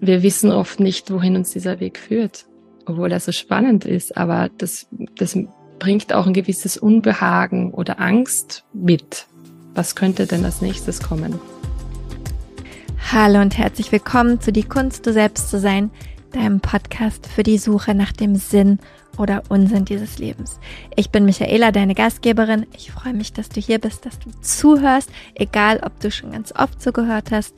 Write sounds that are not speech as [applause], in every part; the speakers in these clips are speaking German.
wir wissen oft nicht, wohin uns dieser Weg führt, obwohl er so spannend ist. Aber das, das bringt auch ein gewisses Unbehagen oder Angst mit. Was könnte denn als nächstes kommen? Hallo und herzlich willkommen zu Die Kunst, du selbst zu sein, deinem Podcast für die Suche nach dem Sinn oder Unsinn dieses Lebens. Ich bin Michaela, deine Gastgeberin. Ich freue mich, dass du hier bist, dass du zuhörst, egal ob du schon ganz oft zugehört hast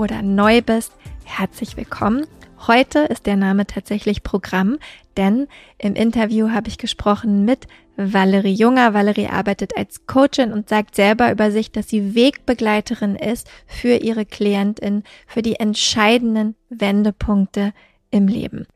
oder neu bist. Herzlich willkommen. Heute ist der Name tatsächlich Programm, denn im Interview habe ich gesprochen mit Valerie Junger. Valerie arbeitet als Coachin und sagt selber über sich, dass sie Wegbegleiterin ist für ihre Klientin, für die entscheidenden Wendepunkte im Leben.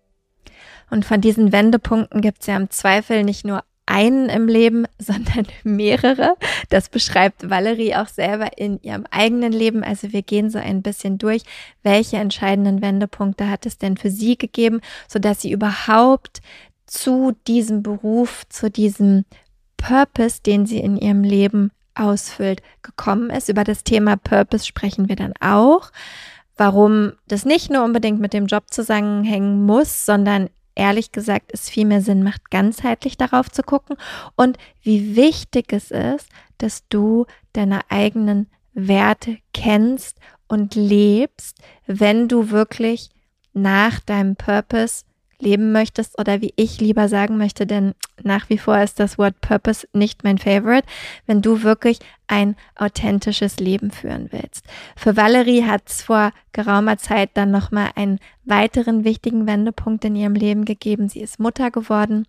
Und von diesen Wendepunkten gibt es ja im Zweifel nicht nur einen im Leben, [laughs] sondern mehrere. Das beschreibt Valerie auch selber in ihrem eigenen Leben. Also wir gehen so ein bisschen durch, welche entscheidenden Wendepunkte hat es denn für sie gegeben, sodass sie überhaupt zu diesem Beruf, zu diesem Purpose, den sie in ihrem Leben ausfüllt, gekommen ist. Über das Thema Purpose sprechen wir dann auch. Warum das nicht nur unbedingt mit dem Job zusammenhängen muss, sondern ehrlich gesagt es viel mehr Sinn macht, ganzheitlich darauf zu gucken. Und wie wichtig es ist, dass du deine eigenen Werte kennst und lebst, wenn du wirklich nach deinem Purpose leben möchtest oder wie ich lieber sagen möchte, denn nach wie vor ist das Wort Purpose nicht mein Favorite, wenn du wirklich ein authentisches Leben führen willst. Für Valerie hat es vor geraumer Zeit dann nochmal einen weiteren wichtigen Wendepunkt in ihrem Leben gegeben. Sie ist Mutter geworden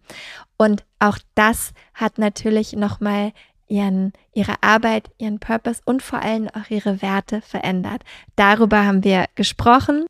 und auch das hat natürlich nochmal ihren, ihre Arbeit, ihren Purpose und vor allem auch ihre Werte verändert. Darüber haben wir gesprochen.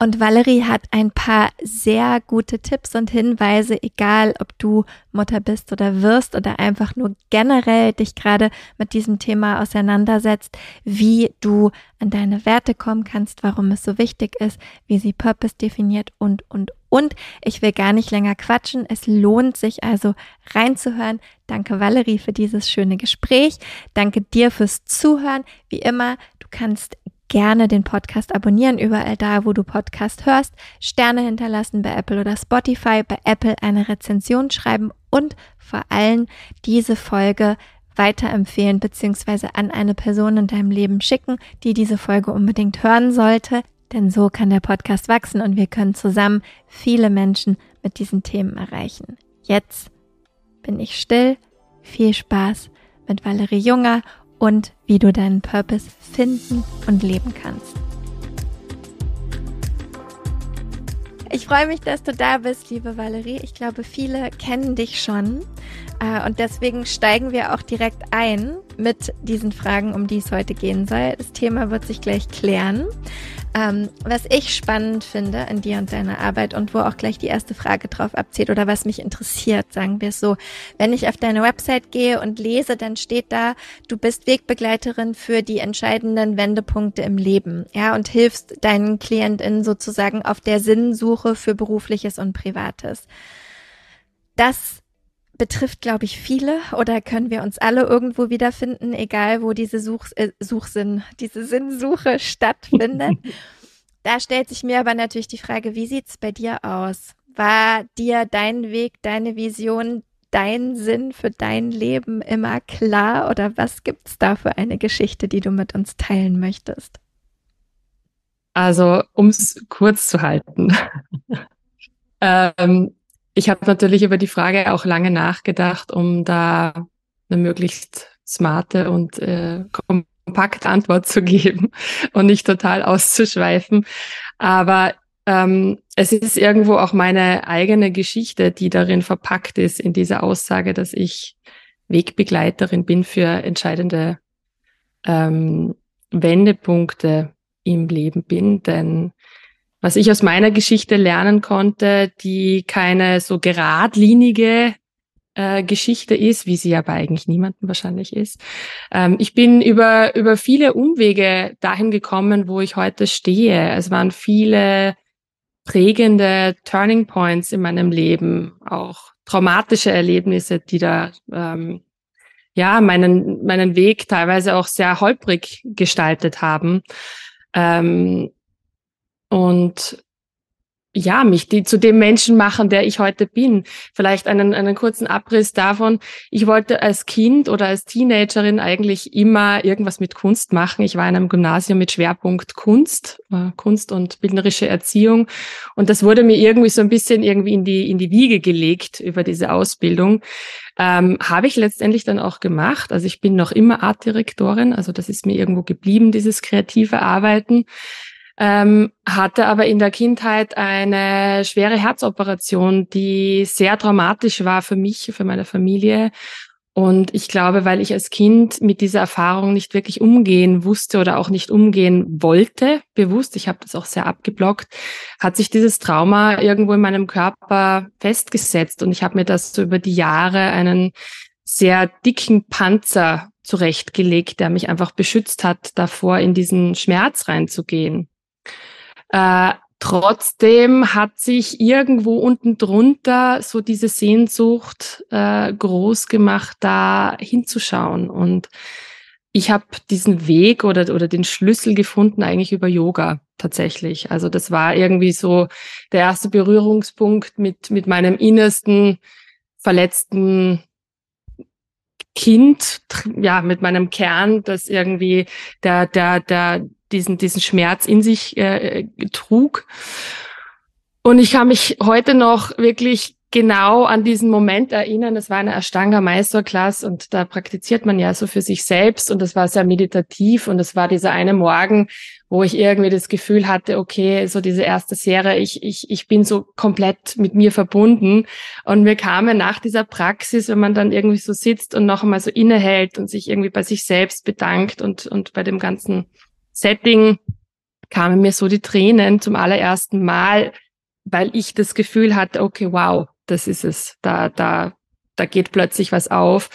Und Valerie hat ein paar sehr gute Tipps und Hinweise, egal ob du Mutter bist oder wirst oder einfach nur generell dich gerade mit diesem Thema auseinandersetzt, wie du an deine Werte kommen kannst, warum es so wichtig ist, wie sie Purpose definiert und, und, und. Ich will gar nicht länger quatschen. Es lohnt sich also reinzuhören. Danke Valerie für dieses schöne Gespräch. Danke dir fürs Zuhören. Wie immer, du kannst gerne den Podcast abonnieren, überall da, wo du Podcast hörst, Sterne hinterlassen bei Apple oder Spotify, bei Apple eine Rezension schreiben und vor allem diese Folge weiterempfehlen bzw. an eine Person in deinem Leben schicken, die diese Folge unbedingt hören sollte. Denn so kann der Podcast wachsen und wir können zusammen viele Menschen mit diesen Themen erreichen. Jetzt bin ich still. Viel Spaß mit Valerie Junger und wie du deinen Purpose finden und leben kannst. Ich freue mich, dass du da bist, liebe Valerie. Ich glaube, viele kennen dich schon. Äh, und deswegen steigen wir auch direkt ein mit diesen Fragen, um die es heute gehen soll. Das Thema wird sich gleich klären. Ähm, was ich spannend finde an dir und deiner Arbeit und wo auch gleich die erste Frage drauf abzieht oder was mich interessiert, sagen wir es so. Wenn ich auf deine Website gehe und lese, dann steht da, du bist Wegbegleiterin für die entscheidenden Wendepunkte im Leben, ja, und hilfst deinen KlientInnen sozusagen auf der Sinnsuche für berufliches und privates. Das betrifft, glaube ich, viele oder können wir uns alle irgendwo wiederfinden, egal wo diese Such, äh, Suchsinn, diese Sinnsuche [laughs] stattfindet. [laughs] da stellt sich mir aber natürlich die Frage, wie sieht's bei dir aus? War dir dein Weg, deine Vision, dein Sinn für dein Leben immer klar oder was gibt's da für eine Geschichte, die du mit uns teilen möchtest? Also, um es kurz zu halten. [laughs] ähm, ich habe natürlich über die Frage auch lange nachgedacht, um da eine möglichst smarte und äh, kompakte Antwort zu geben [laughs] und nicht total auszuschweifen. Aber ähm, es ist irgendwo auch meine eigene Geschichte, die darin verpackt ist, in dieser Aussage, dass ich Wegbegleiterin bin für entscheidende ähm, Wendepunkte im Leben bin. Denn was ich aus meiner Geschichte lernen konnte, die keine so geradlinige äh, Geschichte ist, wie sie aber eigentlich niemanden wahrscheinlich ist. Ähm, ich bin über, über viele Umwege dahin gekommen, wo ich heute stehe. Es waren viele prägende Turning Points in meinem Leben, auch traumatische Erlebnisse, die da ähm, ja meinen meinen Weg teilweise auch sehr holprig gestaltet haben. Ähm, und ja, mich die, zu dem Menschen machen, der ich heute bin. Vielleicht einen, einen kurzen Abriss davon. Ich wollte als Kind oder als Teenagerin eigentlich immer irgendwas mit Kunst machen. Ich war in einem Gymnasium mit Schwerpunkt Kunst, äh, Kunst und bildnerische Erziehung. Und das wurde mir irgendwie so ein bisschen irgendwie in die, in die Wiege gelegt über diese Ausbildung. Ähm, Habe ich letztendlich dann auch gemacht. Also ich bin noch immer Artdirektorin. Also das ist mir irgendwo geblieben, dieses kreative Arbeiten ähm, hatte aber in der Kindheit eine schwere Herzoperation, die sehr traumatisch war für mich, für meine Familie. Und ich glaube, weil ich als Kind mit dieser Erfahrung nicht wirklich umgehen wusste oder auch nicht umgehen wollte, bewusst, ich habe das auch sehr abgeblockt, hat sich dieses Trauma irgendwo in meinem Körper festgesetzt. Und ich habe mir das so über die Jahre einen sehr dicken Panzer zurechtgelegt, der mich einfach beschützt hat, davor in diesen Schmerz reinzugehen. Äh, trotzdem hat sich irgendwo unten drunter so diese Sehnsucht äh, groß gemacht, da hinzuschauen. Und ich habe diesen Weg oder, oder den Schlüssel gefunden eigentlich über Yoga tatsächlich. Also das war irgendwie so der erste Berührungspunkt mit, mit meinem innersten verletzten Kind, ja, mit meinem Kern, das irgendwie der, der, der, diesen, diesen Schmerz in sich äh, trug. Und ich kann mich heute noch wirklich genau an diesen Moment erinnern. Das war eine Ashtanga Meisterklasse und da praktiziert man ja so für sich selbst und das war sehr meditativ und das war dieser eine Morgen, wo ich irgendwie das Gefühl hatte, okay, so diese erste Serie, ich, ich, ich bin so komplett mit mir verbunden und mir kam nach dieser Praxis, wenn man dann irgendwie so sitzt und noch einmal so innehält und sich irgendwie bei sich selbst bedankt und, und bei dem ganzen Setting kamen mir so die Tränen zum allerersten Mal, weil ich das Gefühl hatte, okay, wow, das ist es. Da, da, da geht plötzlich was auf.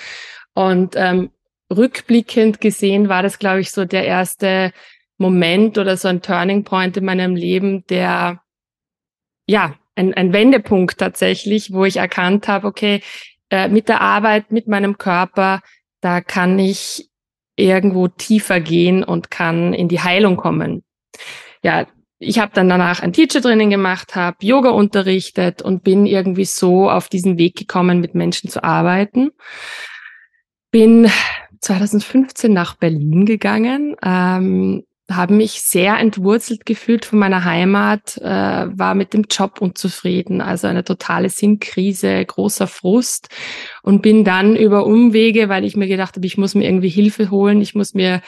Und ähm, rückblickend gesehen war das, glaube ich, so der erste Moment oder so ein Turning Point in meinem Leben, der ja ein, ein Wendepunkt tatsächlich, wo ich erkannt habe, okay, äh, mit der Arbeit, mit meinem Körper, da kann ich irgendwo tiefer gehen und kann in die Heilung kommen. Ja, ich habe dann danach ein Teacher-Training gemacht, habe Yoga unterrichtet und bin irgendwie so auf diesen Weg gekommen, mit Menschen zu arbeiten. Bin 2015 nach Berlin gegangen, ähm, habe mich sehr entwurzelt gefühlt von meiner Heimat, äh, war mit dem Job unzufrieden, also eine totale Sinnkrise, großer Frust. Und bin dann über Umwege, weil ich mir gedacht habe, ich muss mir irgendwie Hilfe holen, ich muss mir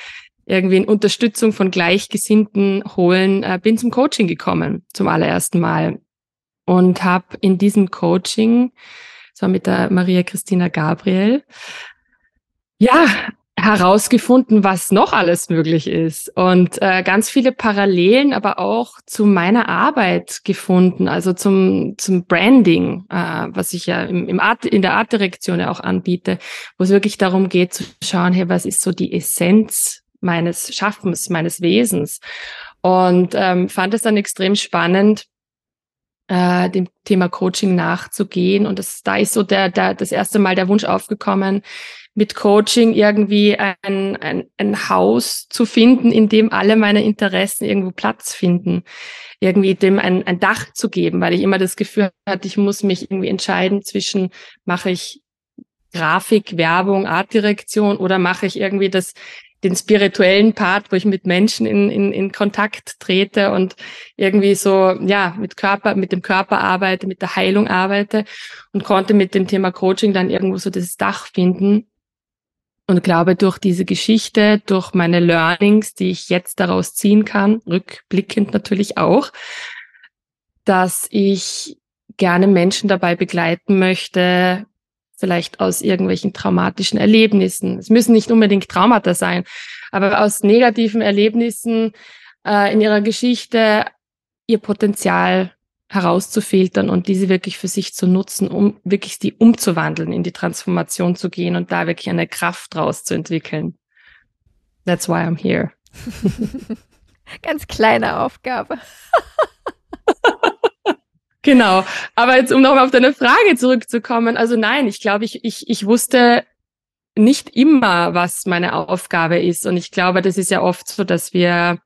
irgendwie eine Unterstützung von Gleichgesinnten holen, äh, bin zum Coaching gekommen zum allerersten Mal. Und habe in diesem Coaching, so mit der Maria Christina Gabriel, ja, herausgefunden, was noch alles möglich ist und äh, ganz viele Parallelen, aber auch zu meiner Arbeit gefunden, also zum zum Branding, äh, was ich ja im, im Art, in der Artdirektion ja auch anbiete, wo es wirklich darum geht zu schauen, hey, was ist so die Essenz meines Schaffens, meines Wesens? Und ähm, fand es dann extrem spannend, äh, dem Thema Coaching nachzugehen und das da ist so der, der das erste Mal der Wunsch aufgekommen mit Coaching irgendwie ein, ein, ein Haus zu finden, in dem alle meine Interessen irgendwo Platz finden. Irgendwie dem ein, ein Dach zu geben, weil ich immer das Gefühl hatte, ich muss mich irgendwie entscheiden zwischen, mache ich Grafik, Werbung, Artdirektion oder mache ich irgendwie das, den spirituellen Part, wo ich mit Menschen in, in, in Kontakt trete und irgendwie so, ja, mit Körper, mit dem Körper arbeite, mit der Heilung arbeite und konnte mit dem Thema Coaching dann irgendwo so das Dach finden und glaube, durch diese Geschichte, durch meine Learnings, die ich jetzt daraus ziehen kann, rückblickend natürlich auch, dass ich gerne Menschen dabei begleiten möchte, vielleicht aus irgendwelchen traumatischen Erlebnissen. Es müssen nicht unbedingt Traumata sein, aber aus negativen Erlebnissen äh, in ihrer Geschichte ihr Potenzial herauszufiltern und diese wirklich für sich zu nutzen, um wirklich die umzuwandeln, in die Transformation zu gehen und da wirklich eine Kraft draus zu entwickeln. That's why I'm here. [laughs] Ganz kleine Aufgabe. [laughs] genau. Aber jetzt, um nochmal auf deine Frage zurückzukommen. Also nein, ich glaube, ich, ich, ich wusste nicht immer, was meine Aufgabe ist. Und ich glaube, das ist ja oft so, dass wir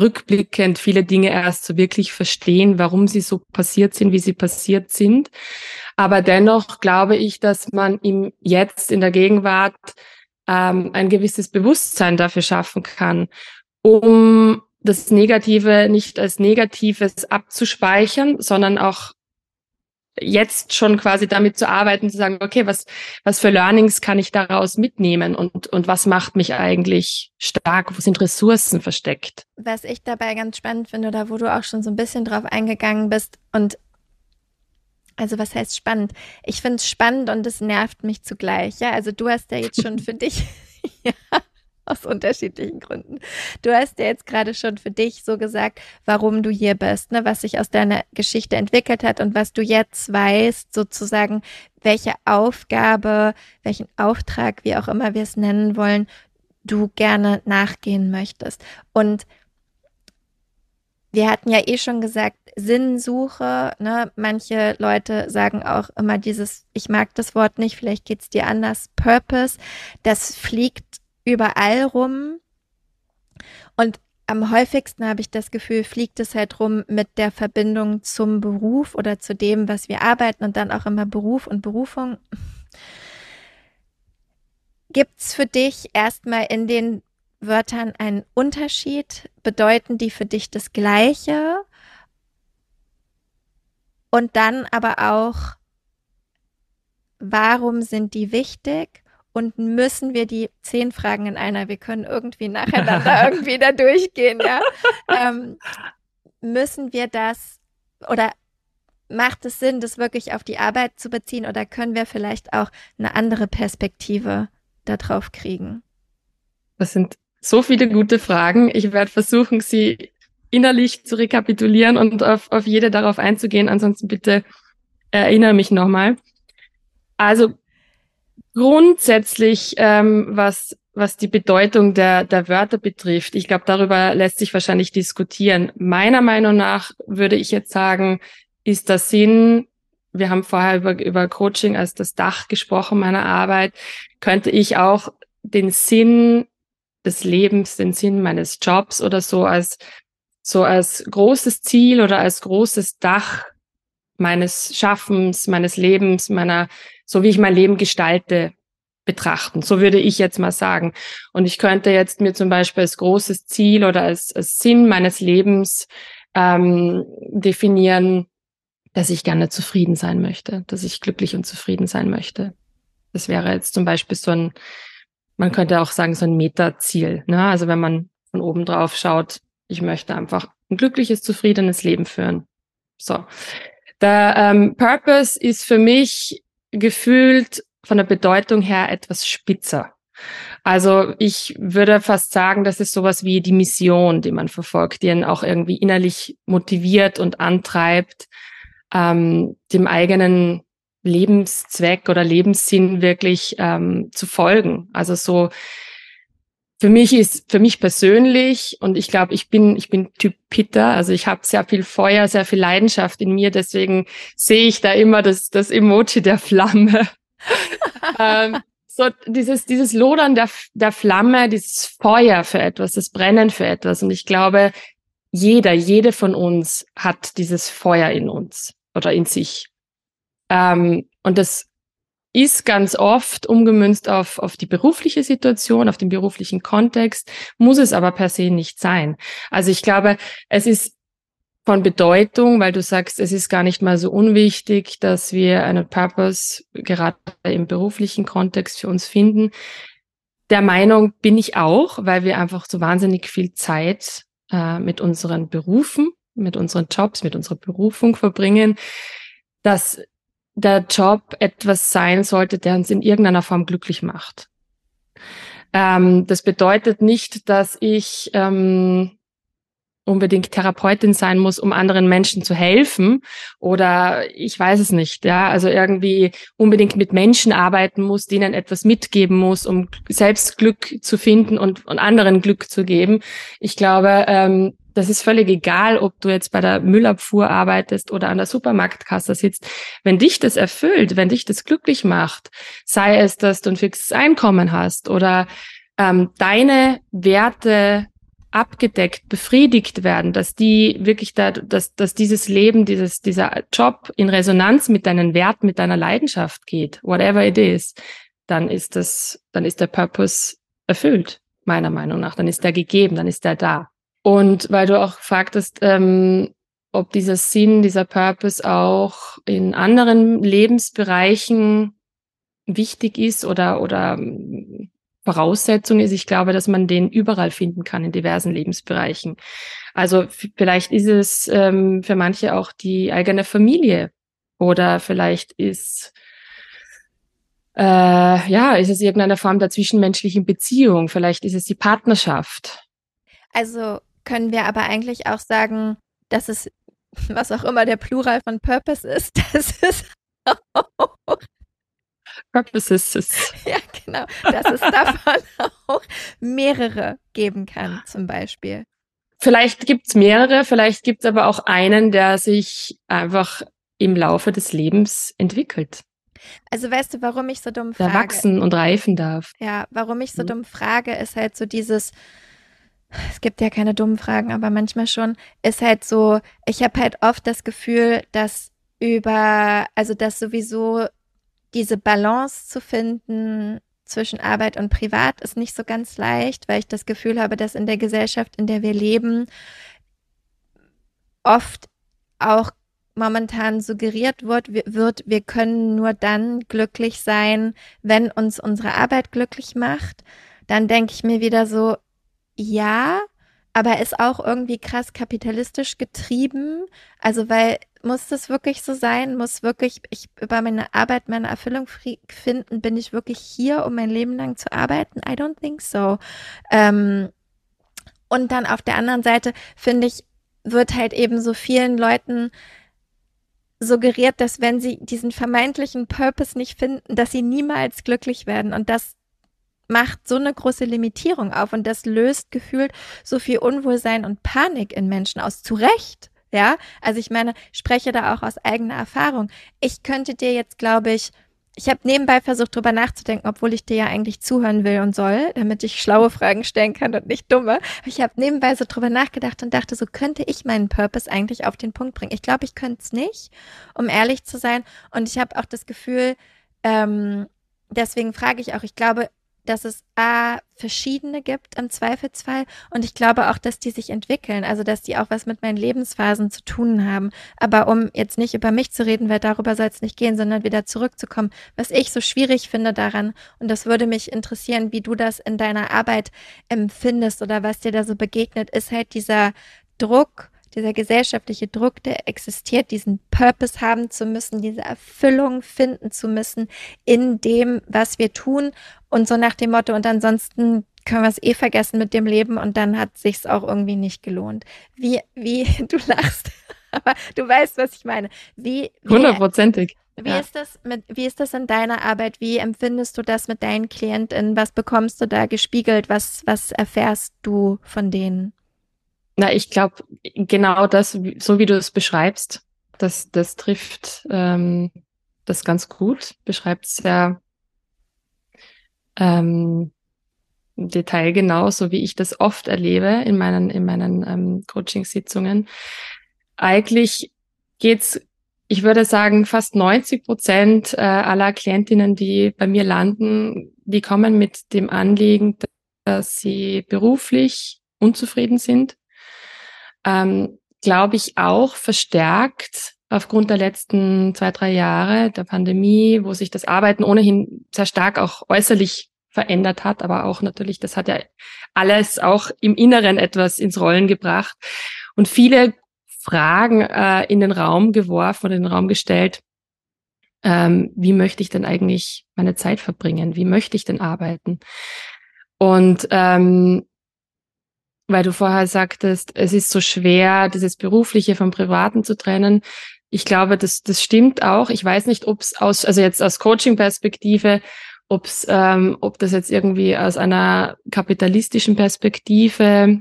rückblickend viele Dinge erst so wirklich verstehen, warum sie so passiert sind, wie sie passiert sind. Aber dennoch glaube ich, dass man im Jetzt, in der Gegenwart, ähm, ein gewisses Bewusstsein dafür schaffen kann, um das Negative nicht als Negatives abzuspeichern, sondern auch jetzt schon quasi damit zu arbeiten, zu sagen, okay, was, was für Learnings kann ich daraus mitnehmen und, und was macht mich eigentlich stark? Wo sind Ressourcen versteckt? Was ich dabei ganz spannend finde, oder wo du auch schon so ein bisschen drauf eingegangen bist und also was heißt spannend? Ich finde es spannend und es nervt mich zugleich. Ja, also du hast ja jetzt schon für [laughs] dich, [laughs] ja, [laughs] aus unterschiedlichen Gründen. Du hast ja jetzt gerade schon für dich so gesagt, warum du hier bist, ne, was sich aus deiner Geschichte entwickelt hat und was du jetzt weißt, sozusagen, welche Aufgabe, welchen Auftrag, wie auch immer wir es nennen wollen, du gerne nachgehen möchtest. Und wir hatten ja eh schon gesagt, Sinnsuche. Ne? Manche Leute sagen auch immer dieses, ich mag das Wort nicht, vielleicht geht es dir anders, Purpose. Das fliegt überall rum. Und am häufigsten habe ich das Gefühl, fliegt es halt rum mit der Verbindung zum Beruf oder zu dem, was wir arbeiten und dann auch immer Beruf und Berufung. Gibt es für dich erstmal in den Wörtern einen Unterschied? Bedeuten die für dich das Gleiche? Und dann aber auch, warum sind die wichtig? Und müssen wir die zehn Fragen in einer, wir können irgendwie nacheinander [laughs] irgendwie da durchgehen, ja. Ähm, müssen wir das oder macht es Sinn, das wirklich auf die Arbeit zu beziehen oder können wir vielleicht auch eine andere Perspektive darauf kriegen? Das sind so viele gute Fragen. Ich werde versuchen, sie innerlich zu rekapitulieren und auf, auf jede darauf einzugehen. Ansonsten bitte erinnere mich nochmal. Also grundsätzlich, ähm, was, was die Bedeutung der, der Wörter betrifft, ich glaube, darüber lässt sich wahrscheinlich diskutieren. Meiner Meinung nach würde ich jetzt sagen, ist der Sinn, wir haben vorher über, über Coaching als das Dach gesprochen meiner Arbeit, könnte ich auch den Sinn des Lebens, den Sinn meines Jobs oder so als so als großes Ziel oder als großes Dach meines Schaffens, meines Lebens, meiner so wie ich mein Leben gestalte, betrachten. So würde ich jetzt mal sagen. Und ich könnte jetzt mir zum Beispiel als großes Ziel oder als, als Sinn meines Lebens ähm, definieren, dass ich gerne zufrieden sein möchte, dass ich glücklich und zufrieden sein möchte. Das wäre jetzt zum Beispiel so ein, man könnte auch sagen, so ein Metaziel. Ne? Also wenn man von oben drauf schaut, ich möchte einfach ein glückliches, zufriedenes Leben führen. So. Der ähm, Purpose ist für mich gefühlt von der Bedeutung her etwas spitzer. Also ich würde fast sagen, das ist sowas wie die Mission, die man verfolgt, die ihn auch irgendwie innerlich motiviert und antreibt, ähm, dem eigenen Lebenszweck oder Lebenssinn wirklich ähm, zu folgen. Also so für mich ist, für mich persönlich, und ich glaube, ich bin, ich bin Typ Pitter, also ich habe sehr viel Feuer, sehr viel Leidenschaft in mir, deswegen sehe ich da immer das, das Emoji der Flamme. [laughs] ähm, so dieses, dieses Lodern der, der Flamme, dieses Feuer für etwas, das Brennen für etwas. Und ich glaube, jeder, jede von uns hat dieses Feuer in uns oder in sich. Ähm, und das ist ganz oft umgemünzt auf, auf die berufliche Situation, auf den beruflichen Kontext, muss es aber per se nicht sein. Also ich glaube, es ist von Bedeutung, weil du sagst, es ist gar nicht mal so unwichtig, dass wir einen Purpose gerade im beruflichen Kontext für uns finden. Der Meinung bin ich auch, weil wir einfach so wahnsinnig viel Zeit äh, mit unseren Berufen, mit unseren Jobs, mit unserer Berufung verbringen, dass der Job etwas sein sollte, der uns in irgendeiner Form glücklich macht. Ähm, das bedeutet nicht, dass ich ähm, unbedingt Therapeutin sein muss, um anderen Menschen zu helfen oder ich weiß es nicht, ja, also irgendwie unbedingt mit Menschen arbeiten muss, denen etwas mitgeben muss, um selbst Glück zu finden und, und anderen Glück zu geben. Ich glaube, ähm, das ist völlig egal, ob du jetzt bei der Müllabfuhr arbeitest oder an der Supermarktkasse sitzt. Wenn dich das erfüllt, wenn dich das glücklich macht, sei es, dass du ein fixes Einkommen hast oder ähm, deine Werte abgedeckt, befriedigt werden, dass die wirklich da, dass, dass dieses Leben, dieses, dieser Job in Resonanz mit deinen Werten, mit deiner Leidenschaft geht, whatever it is, dann ist das, dann ist der Purpose erfüllt, meiner Meinung nach. Dann ist der gegeben, dann ist der da. Und weil du auch fragtest, ähm, ob dieser Sinn, dieser Purpose auch in anderen Lebensbereichen wichtig ist oder, oder Voraussetzung ist, ich glaube, dass man den überall finden kann in diversen Lebensbereichen. Also vielleicht ist es ähm, für manche auch die eigene Familie oder vielleicht ist äh, ja, ist es irgendeine Form der zwischenmenschlichen Beziehung, vielleicht ist es die Partnerschaft. Also können wir aber eigentlich auch sagen, dass es, was auch immer der Plural von Purpose ist, [laughs] das ist auch Purposes. [laughs] Ja, genau. Dass es davon [laughs] auch mehrere geben kann, zum Beispiel. Vielleicht gibt's mehrere, vielleicht gibt's aber auch einen, der sich einfach im Laufe des Lebens entwickelt. Also weißt du, warum ich so dumm frage? Der wachsen und reifen darf. Ja, warum ich so mhm. dumm frage, ist halt so dieses, es gibt ja keine dummen Fragen, aber manchmal schon, ist halt so, ich habe halt oft das Gefühl, dass über, also dass sowieso diese Balance zu finden zwischen Arbeit und Privat ist nicht so ganz leicht, weil ich das Gefühl habe, dass in der Gesellschaft, in der wir leben, oft auch momentan suggeriert wird, wird, wir können nur dann glücklich sein, wenn uns unsere Arbeit glücklich macht, dann denke ich mir wieder so, ja, aber ist auch irgendwie krass kapitalistisch getrieben. Also, weil muss das wirklich so sein? Muss wirklich ich über meine Arbeit meine Erfüllung finden? Bin ich wirklich hier, um mein Leben lang zu arbeiten? I don't think so. Ähm, und dann auf der anderen Seite finde ich, wird halt eben so vielen Leuten suggeriert, dass wenn sie diesen vermeintlichen Purpose nicht finden, dass sie niemals glücklich werden. Und das macht so eine große Limitierung auf und das löst gefühlt so viel Unwohlsein und Panik in Menschen aus. Zu Recht. Ja, also ich meine, spreche da auch aus eigener Erfahrung. Ich könnte dir jetzt, glaube ich, ich habe nebenbei versucht, drüber nachzudenken, obwohl ich dir ja eigentlich zuhören will und soll, damit ich schlaue Fragen stellen kann und nicht dumme. Ich habe nebenbei so drüber nachgedacht und dachte, so könnte ich meinen Purpose eigentlich auf den Punkt bringen. Ich glaube, ich könnte es nicht, um ehrlich zu sein. Und ich habe auch das Gefühl, ähm, deswegen frage ich auch, ich glaube, dass es A, verschiedene gibt im Zweifelsfall und ich glaube auch, dass die sich entwickeln, also dass die auch was mit meinen Lebensphasen zu tun haben. Aber um jetzt nicht über mich zu reden, weil darüber soll es nicht gehen, sondern wieder zurückzukommen, was ich so schwierig finde daran und das würde mich interessieren, wie du das in deiner Arbeit empfindest oder was dir da so begegnet, ist halt dieser Druck, dieser gesellschaftliche Druck, der existiert, diesen Purpose haben zu müssen, diese Erfüllung finden zu müssen in dem, was wir tun und so nach dem Motto und ansonsten können wir es eh vergessen mit dem Leben und dann hat sich's auch irgendwie nicht gelohnt. Wie, wie, [laughs] du lachst, [laughs] aber du weißt, was ich meine. Wie, hundertprozentig. Wie ja. ist das mit, wie ist das in deiner Arbeit? Wie empfindest du das mit deinen KlientInnen? Was bekommst du da gespiegelt? Was, was erfährst du von denen? Na, ich glaube, genau das, so wie du es beschreibst, das, das trifft ähm, das ganz gut, beschreibt sehr ähm, detailgenau, so wie ich das oft erlebe in meinen, in meinen ähm, Coaching-Sitzungen. Eigentlich geht's, ich würde sagen, fast 90 Prozent äh, aller Klientinnen, die bei mir landen, die kommen mit dem Anliegen, dass sie beruflich unzufrieden sind ähm, glaube ich, auch verstärkt aufgrund der letzten zwei, drei Jahre der Pandemie, wo sich das Arbeiten ohnehin sehr stark auch äußerlich verändert hat, aber auch natürlich, das hat ja alles auch im Inneren etwas ins Rollen gebracht und viele Fragen äh, in den Raum geworfen oder in den Raum gestellt. Ähm, wie möchte ich denn eigentlich meine Zeit verbringen? Wie möchte ich denn arbeiten? Und ähm, weil du vorher sagtest, es ist so schwer, dieses Berufliche vom Privaten zu trennen. Ich glaube, das, das stimmt auch. Ich weiß nicht, ob es aus, also jetzt aus Coaching-Perspektive, ob's, ähm, ob das jetzt irgendwie aus einer kapitalistischen Perspektive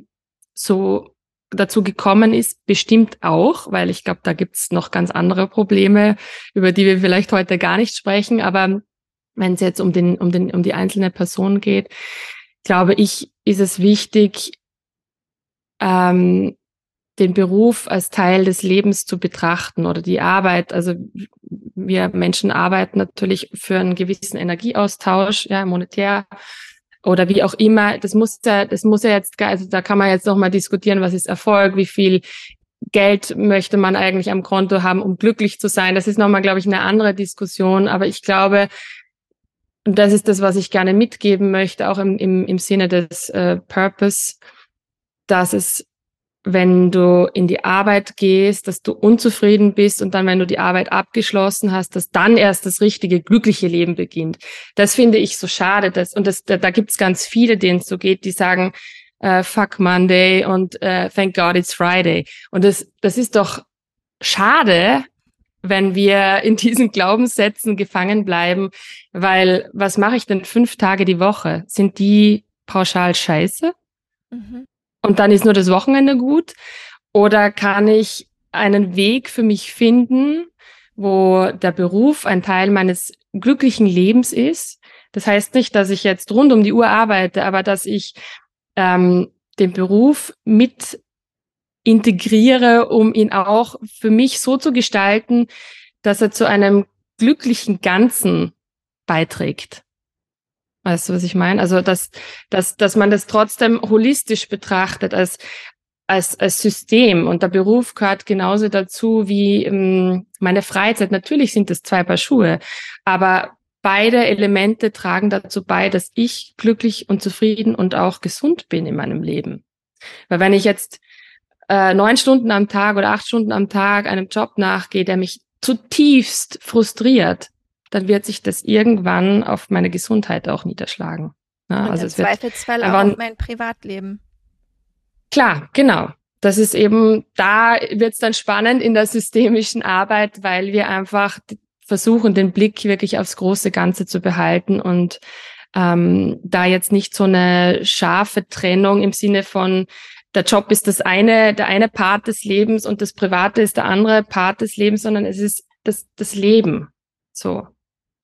so dazu gekommen ist, bestimmt auch, weil ich glaube, da gibt's noch ganz andere Probleme, über die wir vielleicht heute gar nicht sprechen. Aber wenn es jetzt um den, um den, um die einzelne Person geht, glaube ich, ist es wichtig, ähm, den Beruf als Teil des Lebens zu betrachten oder die Arbeit. Also wir Menschen arbeiten natürlich für einen gewissen Energieaustausch, ja, monetär oder wie auch immer. Das muss ja, das muss ja jetzt, also da kann man jetzt noch mal diskutieren, was ist Erfolg, wie viel Geld möchte man eigentlich am Konto haben, um glücklich zu sein. Das ist nochmal, glaube ich, eine andere Diskussion. Aber ich glaube, und das ist das, was ich gerne mitgeben möchte, auch im, im, im Sinne des äh, Purpose, dass es, wenn du in die Arbeit gehst, dass du unzufrieden bist und dann, wenn du die Arbeit abgeschlossen hast, dass dann erst das richtige, glückliche Leben beginnt. Das finde ich so schade. Dass, und das, da, da gibt es ganz viele, denen es so geht, die sagen, äh, Fuck Monday und äh, Thank God it's Friday. Und das, das ist doch schade, wenn wir in diesen Glaubenssätzen gefangen bleiben, weil was mache ich denn fünf Tage die Woche? Sind die pauschal scheiße? Mhm. Und dann ist nur das Wochenende gut? Oder kann ich einen Weg für mich finden, wo der Beruf ein Teil meines glücklichen Lebens ist? Das heißt nicht, dass ich jetzt rund um die Uhr arbeite, aber dass ich ähm, den Beruf mit integriere, um ihn auch für mich so zu gestalten, dass er zu einem glücklichen Ganzen beiträgt. Weißt du, was ich meine? Also, dass, dass, dass man das trotzdem holistisch betrachtet als, als, als System. Und der Beruf gehört genauso dazu wie ähm, meine Freizeit. Natürlich sind es zwei Paar Schuhe, aber beide Elemente tragen dazu bei, dass ich glücklich und zufrieden und auch gesund bin in meinem Leben. Weil wenn ich jetzt äh, neun Stunden am Tag oder acht Stunden am Tag einem Job nachgehe, der mich zutiefst frustriert, dann wird sich das irgendwann auf meine Gesundheit auch niederschlagen. Ja, und also im Zweifelsfall auch auf mein Privatleben. Klar, genau. Das ist eben, da wird es dann spannend in der systemischen Arbeit, weil wir einfach versuchen, den Blick wirklich aufs große Ganze zu behalten und ähm, da jetzt nicht so eine scharfe Trennung im Sinne von der Job ist das eine, der eine Part des Lebens und das Private ist der andere Part des Lebens, sondern es ist das, das Leben. So.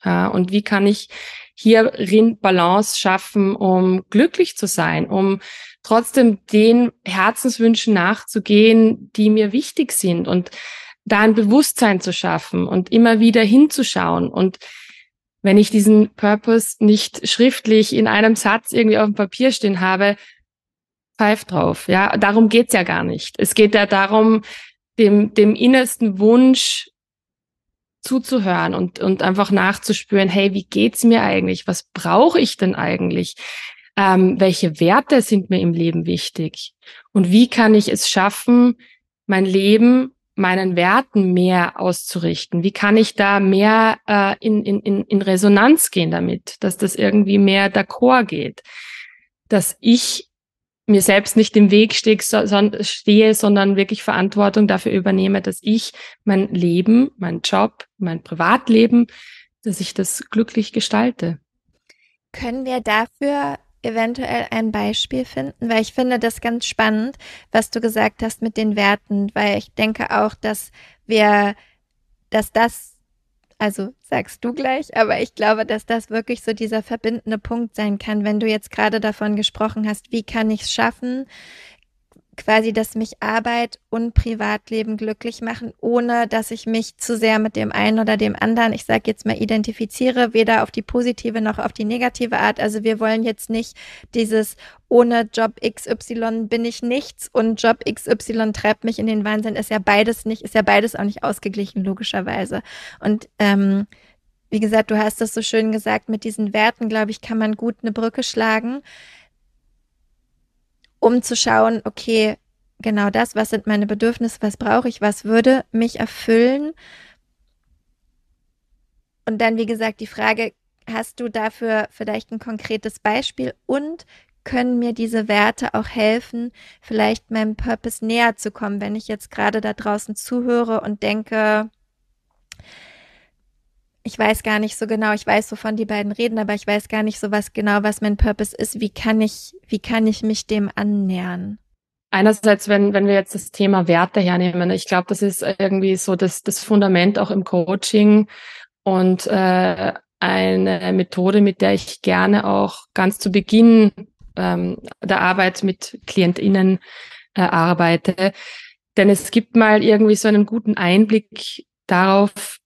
Ja, und wie kann ich hierin Balance schaffen, um glücklich zu sein, um trotzdem den Herzenswünschen nachzugehen, die mir wichtig sind und da ein Bewusstsein zu schaffen und immer wieder hinzuschauen. Und wenn ich diesen Purpose nicht schriftlich in einem Satz irgendwie auf dem Papier stehen habe, pfeif drauf. Ja, darum geht's ja gar nicht. Es geht ja darum, dem, dem innersten Wunsch zuzuhören und, und einfach nachzuspüren, hey, wie geht's mir eigentlich? Was brauche ich denn eigentlich? Ähm, welche Werte sind mir im Leben wichtig? Und wie kann ich es schaffen, mein Leben meinen Werten mehr auszurichten? Wie kann ich da mehr äh, in, in, in Resonanz gehen damit, dass das irgendwie mehr d'accord geht? Dass ich mir selbst nicht im Weg stehe, sondern wirklich Verantwortung dafür übernehme, dass ich mein Leben, mein Job, mein Privatleben, dass ich das glücklich gestalte. Können wir dafür eventuell ein Beispiel finden? Weil ich finde das ganz spannend, was du gesagt hast mit den Werten, weil ich denke auch, dass wir, dass das, also sagst du gleich, aber ich glaube, dass das wirklich so dieser verbindende Punkt sein kann, wenn du jetzt gerade davon gesprochen hast, wie kann ich es schaffen, quasi, dass mich Arbeit und Privatleben glücklich machen, ohne dass ich mich zu sehr mit dem einen oder dem anderen, ich sage jetzt mal, identifiziere, weder auf die positive noch auf die negative Art. Also wir wollen jetzt nicht dieses ohne Job XY bin ich nichts und Job XY treibt mich in den Wahnsinn, ist ja beides nicht, ist ja beides auch nicht ausgeglichen, logischerweise. Und ähm, wie gesagt, du hast das so schön gesagt, mit diesen Werten, glaube ich, kann man gut eine Brücke schlagen um zu schauen, okay, genau das, was sind meine Bedürfnisse, was brauche ich, was würde mich erfüllen. Und dann, wie gesagt, die Frage, hast du dafür vielleicht ein konkretes Beispiel und können mir diese Werte auch helfen, vielleicht meinem Purpose näher zu kommen, wenn ich jetzt gerade da draußen zuhöre und denke, ich weiß gar nicht so genau, ich weiß, wovon die beiden reden, aber ich weiß gar nicht so was genau, was mein Purpose ist. Wie kann ich, wie kann ich mich dem annähern? Einerseits, wenn, wenn wir jetzt das Thema Werte hernehmen, ich glaube, das ist irgendwie so das, das Fundament auch im Coaching und äh, eine Methode, mit der ich gerne auch ganz zu Beginn ähm, der Arbeit mit KlientInnen erarbeite. Denn es gibt mal irgendwie so einen guten Einblick darauf,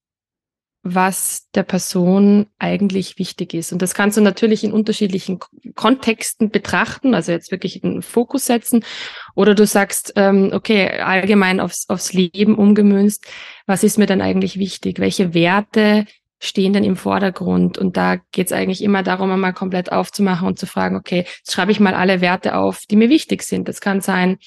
was der Person eigentlich wichtig ist. Und das kannst du natürlich in unterschiedlichen Kontexten betrachten, also jetzt wirklich einen Fokus setzen. Oder du sagst, ähm, okay, allgemein aufs, aufs Leben umgemünzt, was ist mir denn eigentlich wichtig? Welche Werte stehen denn im Vordergrund? Und da geht es eigentlich immer darum, einmal komplett aufzumachen und zu fragen, okay, jetzt schreibe ich mal alle Werte auf, die mir wichtig sind. Das kann sein,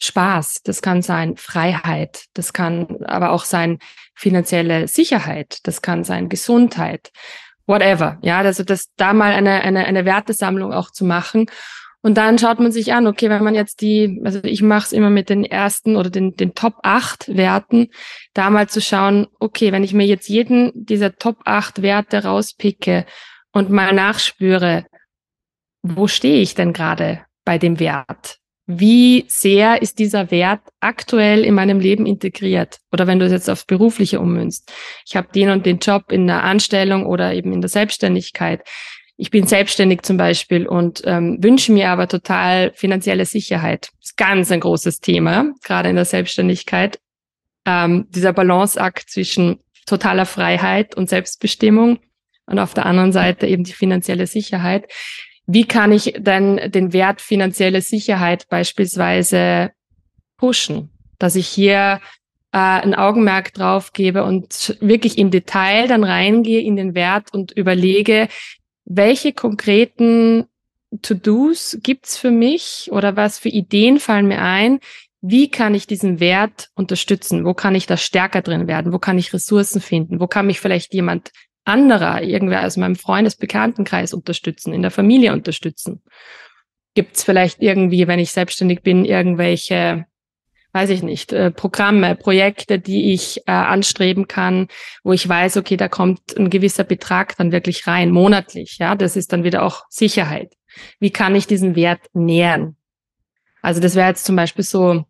Spaß, das kann sein Freiheit, das kann aber auch sein finanzielle Sicherheit, das kann sein Gesundheit, whatever. Ja, also das da mal eine, eine, eine Wertesammlung auch zu machen. Und dann schaut man sich an, okay, wenn man jetzt die, also ich mache es immer mit den ersten oder den, den Top 8 Werten, da mal zu schauen, okay, wenn ich mir jetzt jeden dieser Top 8 Werte rauspicke und mal nachspüre, wo stehe ich denn gerade bei dem Wert? Wie sehr ist dieser Wert aktuell in meinem Leben integriert? Oder wenn du es jetzt aufs Berufliche ummünzt. Ich habe den und den Job in der Anstellung oder eben in der Selbstständigkeit. Ich bin selbstständig zum Beispiel und ähm, wünsche mir aber total finanzielle Sicherheit. Das ist ganz ein großes Thema, gerade in der Selbstständigkeit. Ähm, dieser Balanceakt zwischen totaler Freiheit und Selbstbestimmung und auf der anderen Seite eben die finanzielle Sicherheit wie kann ich denn den Wert finanzielle Sicherheit beispielsweise pushen, dass ich hier äh, ein Augenmerk drauf gebe und wirklich im Detail dann reingehe in den Wert und überlege, welche konkreten To-Dos gibt's für mich oder was für Ideen fallen mir ein, wie kann ich diesen Wert unterstützen? Wo kann ich da stärker drin werden? Wo kann ich Ressourcen finden? Wo kann mich vielleicht jemand anderer, irgendwer aus meinem Freundesbekanntenkreis unterstützen, in der Familie unterstützen? Gibt es vielleicht irgendwie, wenn ich selbstständig bin, irgendwelche, weiß ich nicht, äh, Programme, Projekte, die ich äh, anstreben kann, wo ich weiß, okay, da kommt ein gewisser Betrag dann wirklich rein, monatlich, ja, das ist dann wieder auch Sicherheit. Wie kann ich diesen Wert nähern? Also das wäre jetzt zum Beispiel so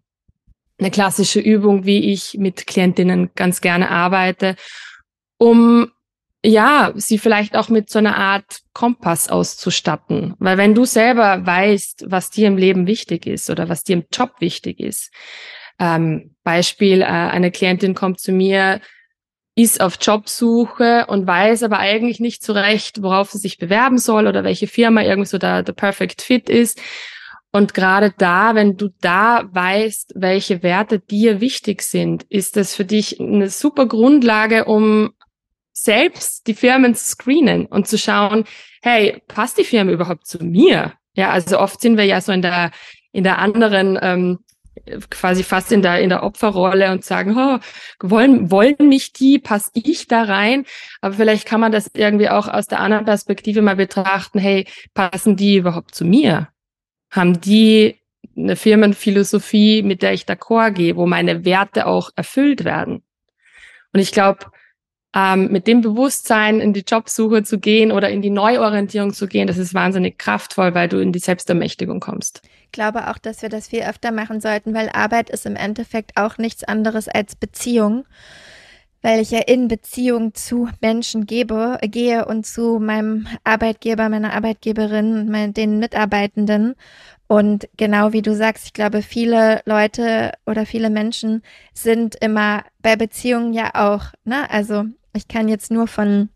eine klassische Übung, wie ich mit Klientinnen ganz gerne arbeite, um ja, sie vielleicht auch mit so einer Art Kompass auszustatten. Weil wenn du selber weißt, was dir im Leben wichtig ist oder was dir im Job wichtig ist, ähm, Beispiel, äh, eine Klientin kommt zu mir, ist auf Jobsuche und weiß aber eigentlich nicht so recht, worauf sie sich bewerben soll oder welche Firma irgendwie so der, der Perfect Fit ist. Und gerade da, wenn du da weißt, welche Werte dir wichtig sind, ist das für dich eine super Grundlage, um selbst die Firmen zu screenen und zu schauen, hey, passt die Firma überhaupt zu mir? Ja, also oft sind wir ja so in der, in der anderen, ähm, quasi fast in der, in der Opferrolle und sagen, oh, wollen, wollen mich die, passe ich da rein? Aber vielleicht kann man das irgendwie auch aus der anderen Perspektive mal betrachten, hey, passen die überhaupt zu mir? Haben die eine Firmenphilosophie, mit der ich d'accord gehe, wo meine Werte auch erfüllt werden? Und ich glaube, ähm, mit dem Bewusstsein in die Jobsuche zu gehen oder in die Neuorientierung zu gehen, das ist wahnsinnig kraftvoll, weil du in die Selbstermächtigung kommst. Ich glaube auch, dass wir das viel öfter machen sollten, weil Arbeit ist im Endeffekt auch nichts anderes als Beziehung weil ich ja in Beziehung zu Menschen gebe, gehe und zu meinem Arbeitgeber, meiner Arbeitgeberin, mein, den Mitarbeitenden. Und genau wie du sagst, ich glaube, viele Leute oder viele Menschen sind immer bei Beziehungen ja auch, ne? Also ich kann jetzt nur von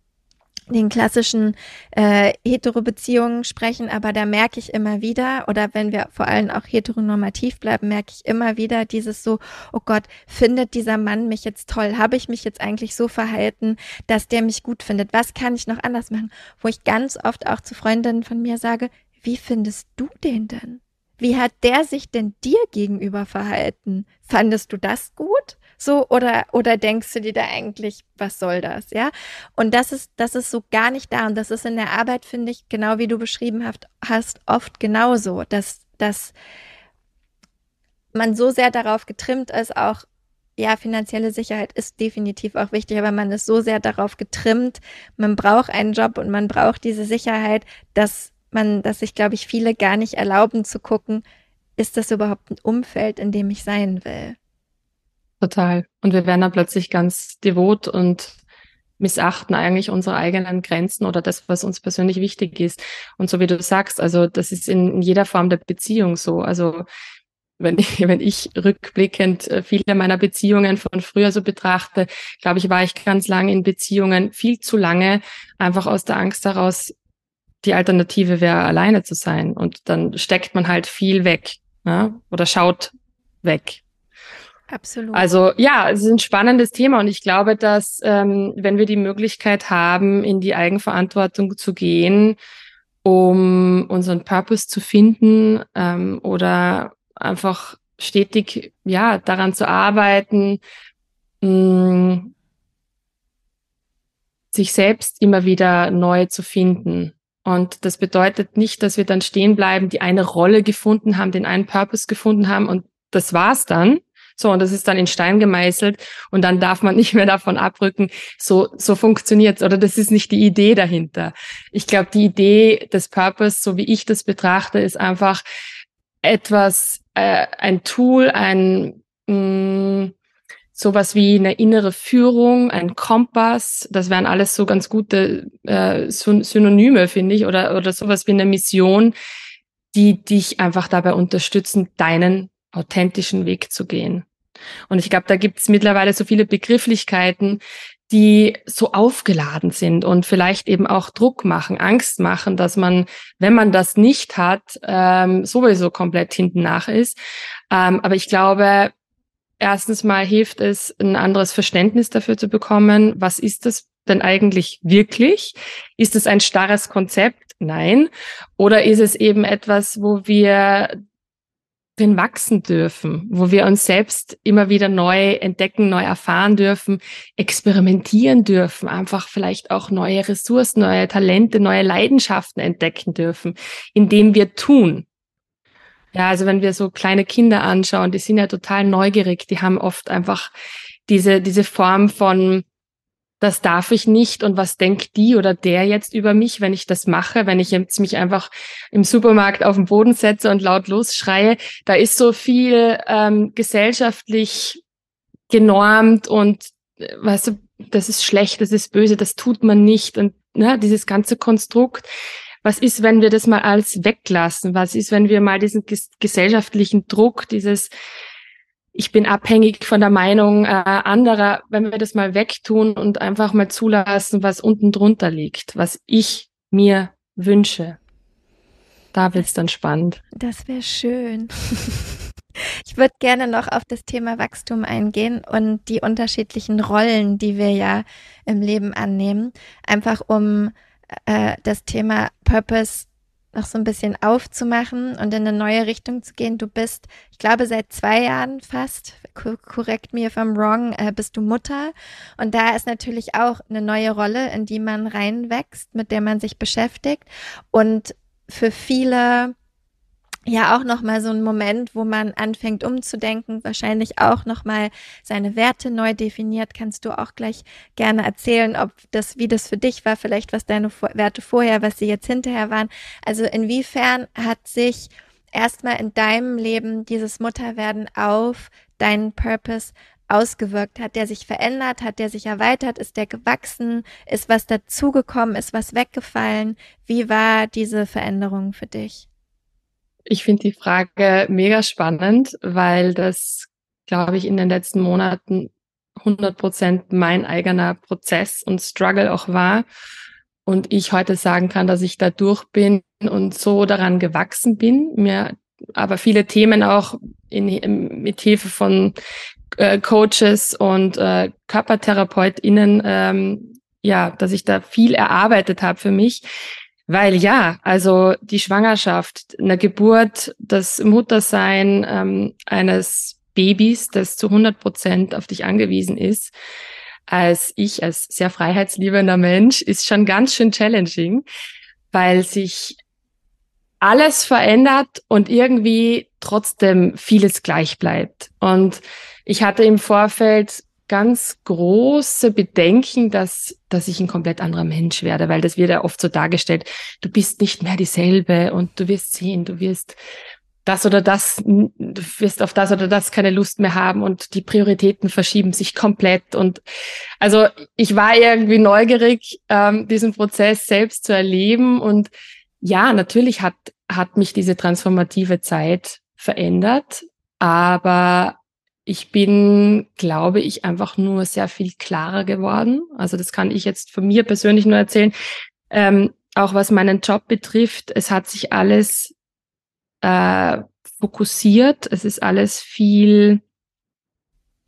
den klassischen äh, Hetero-Beziehungen sprechen, aber da merke ich immer wieder, oder wenn wir vor allem auch heteronormativ bleiben, merke ich immer wieder dieses so, oh Gott, findet dieser Mann mich jetzt toll? Habe ich mich jetzt eigentlich so verhalten, dass der mich gut findet? Was kann ich noch anders machen? Wo ich ganz oft auch zu Freundinnen von mir sage, wie findest du den denn? Wie hat der sich denn dir gegenüber verhalten? Fandest du das gut? So, oder, oder denkst du dir da eigentlich, was soll das? Ja. Und das ist, das ist so gar nicht da. Und das ist in der Arbeit, finde ich, genau wie du beschrieben hast, oft genauso, dass, dass man so sehr darauf getrimmt ist, auch ja, finanzielle Sicherheit ist definitiv auch wichtig, aber man ist so sehr darauf getrimmt, man braucht einen Job und man braucht diese Sicherheit, dass man, dass sich, glaube ich, viele gar nicht erlauben zu gucken, ist das überhaupt ein Umfeld, in dem ich sein will? Total. Und wir werden dann plötzlich ganz devot und missachten eigentlich unsere eigenen Grenzen oder das, was uns persönlich wichtig ist. Und so wie du sagst, also das ist in, jeder Form der Beziehung so. Also wenn ich, [laughs] wenn ich rückblickend äh, viele meiner Beziehungen von früher so betrachte, glaube ich, war ich ganz lange in Beziehungen viel zu lange, einfach aus der Angst heraus, die Alternative wäre, alleine zu sein. Und dann steckt man halt viel weg ja? oder schaut weg. Absolut. Also ja, es ist ein spannendes Thema und ich glaube, dass ähm, wenn wir die Möglichkeit haben, in die Eigenverantwortung zu gehen, um unseren Purpose zu finden ähm, oder einfach stetig ja daran zu arbeiten, mh, mm, sich selbst immer wieder neu zu finden. Und das bedeutet nicht, dass wir dann stehen bleiben, die eine Rolle gefunden haben, den einen Purpose gefunden haben und das war's dann. So, und das ist dann in Stein gemeißelt und dann darf man [laughs] nicht mehr davon abrücken, so, so funktioniert's oder das ist nicht die Idee dahinter. Ich glaube, die Idee des Purpose, so wie ich das betrachte, ist einfach etwas, äh, ein Tool, ein, mh, mm, sowas wie eine innere Führung, ein Kompass, das wären alles so ganz gute äh, Synonyme, finde ich, oder, oder sowas wie eine Mission, die dich einfach dabei unterstützen, deinen authentischen Weg zu gehen. Und ich glaube, da gibt es mittlerweile so viele Begrifflichkeiten, die so aufgeladen sind und vielleicht eben auch Druck machen, Angst machen, dass man, wenn man das nicht hat, ähm, sowieso komplett hinten nach ist. Ähm, aber ich glaube, erstens mal hilft es, ein anderes Verständnis dafür zu bekommen. Was ist das denn eigentlich wirklich? Ist es ein starres Konzept? Nein. Oder ist es eben etwas, wo wir drin wachsen dürfen, wo wir uns selbst immer wieder neu entdecken, neu erfahren dürfen, experimentieren dürfen, einfach vielleicht auch neue Ressourcen, neue Talente, neue Leidenschaften entdecken dürfen, indem wir tun. Ja, also wenn wir so kleine Kinder anschauen, die sind ja total neugierig, die haben oft einfach diese, diese Form von, das darf ich nicht. Und was denkt die oder der jetzt über mich, wenn ich das mache, wenn ich jetzt mich einfach im Supermarkt auf den Boden setze und laut losschreie, da ist so viel ähm, gesellschaftlich genormt und äh, weißt du, das ist schlecht, das ist böse, das tut man nicht. Und ne, dieses ganze Konstrukt was ist, wenn wir das mal alles weglassen? Was ist, wenn wir mal diesen ges gesellschaftlichen Druck, dieses ich bin abhängig von der Meinung äh, anderer, wenn wir das mal wegtun und einfach mal zulassen, was unten drunter liegt, was ich mir wünsche. Da wird's dann spannend. Das wäre schön. [laughs] Ich würde gerne noch auf das Thema Wachstum eingehen und die unterschiedlichen Rollen, die wir ja im Leben annehmen, einfach um äh, das Thema Purpose noch so ein bisschen aufzumachen und in eine neue Richtung zu gehen. Du bist, ich glaube, seit zwei Jahren fast, korrekt me if I'm wrong, äh, bist du Mutter. Und da ist natürlich auch eine neue Rolle, in die man reinwächst, mit der man sich beschäftigt. Und für viele ja auch noch mal so ein Moment, wo man anfängt umzudenken, wahrscheinlich auch noch mal seine Werte neu definiert. Kannst du auch gleich gerne erzählen, ob das wie das für dich war, vielleicht was deine Werte vorher, was sie jetzt hinterher waren. Also inwiefern hat sich erstmal in deinem Leben dieses Mutterwerden auf deinen Purpose ausgewirkt? Hat der sich verändert? Hat der sich erweitert? Ist der gewachsen? Ist was dazugekommen? Ist was weggefallen? Wie war diese Veränderung für dich? Ich finde die Frage mega spannend, weil das, glaube ich, in den letzten Monaten 100 Prozent mein eigener Prozess und Struggle auch war. Und ich heute sagen kann, dass ich da durch bin und so daran gewachsen bin, mir aber viele Themen auch in, mit Hilfe von äh, Coaches und äh, KörpertherapeutInnen, ähm, ja, dass ich da viel erarbeitet habe für mich, weil ja, also die Schwangerschaft, eine Geburt, das Muttersein ähm, eines Babys, das zu 100 Prozent auf dich angewiesen ist, als ich, als sehr freiheitsliebender Mensch, ist schon ganz schön challenging, weil sich alles verändert und irgendwie trotzdem vieles gleich bleibt. Und ich hatte im Vorfeld ganz große Bedenken, dass, dass ich ein komplett anderer Mensch werde, weil das wird ja oft so dargestellt, du bist nicht mehr dieselbe und du wirst sehen, du wirst das oder das, du wirst auf das oder das keine Lust mehr haben und die Prioritäten verschieben sich komplett. Und also ich war irgendwie neugierig, ähm, diesen Prozess selbst zu erleben. Und ja, natürlich hat, hat mich diese transformative Zeit verändert. aber ich bin, glaube ich, einfach nur sehr viel klarer geworden. Also das kann ich jetzt von mir persönlich nur erzählen. Ähm, auch was meinen Job betrifft, es hat sich alles äh, fokussiert. Es ist alles viel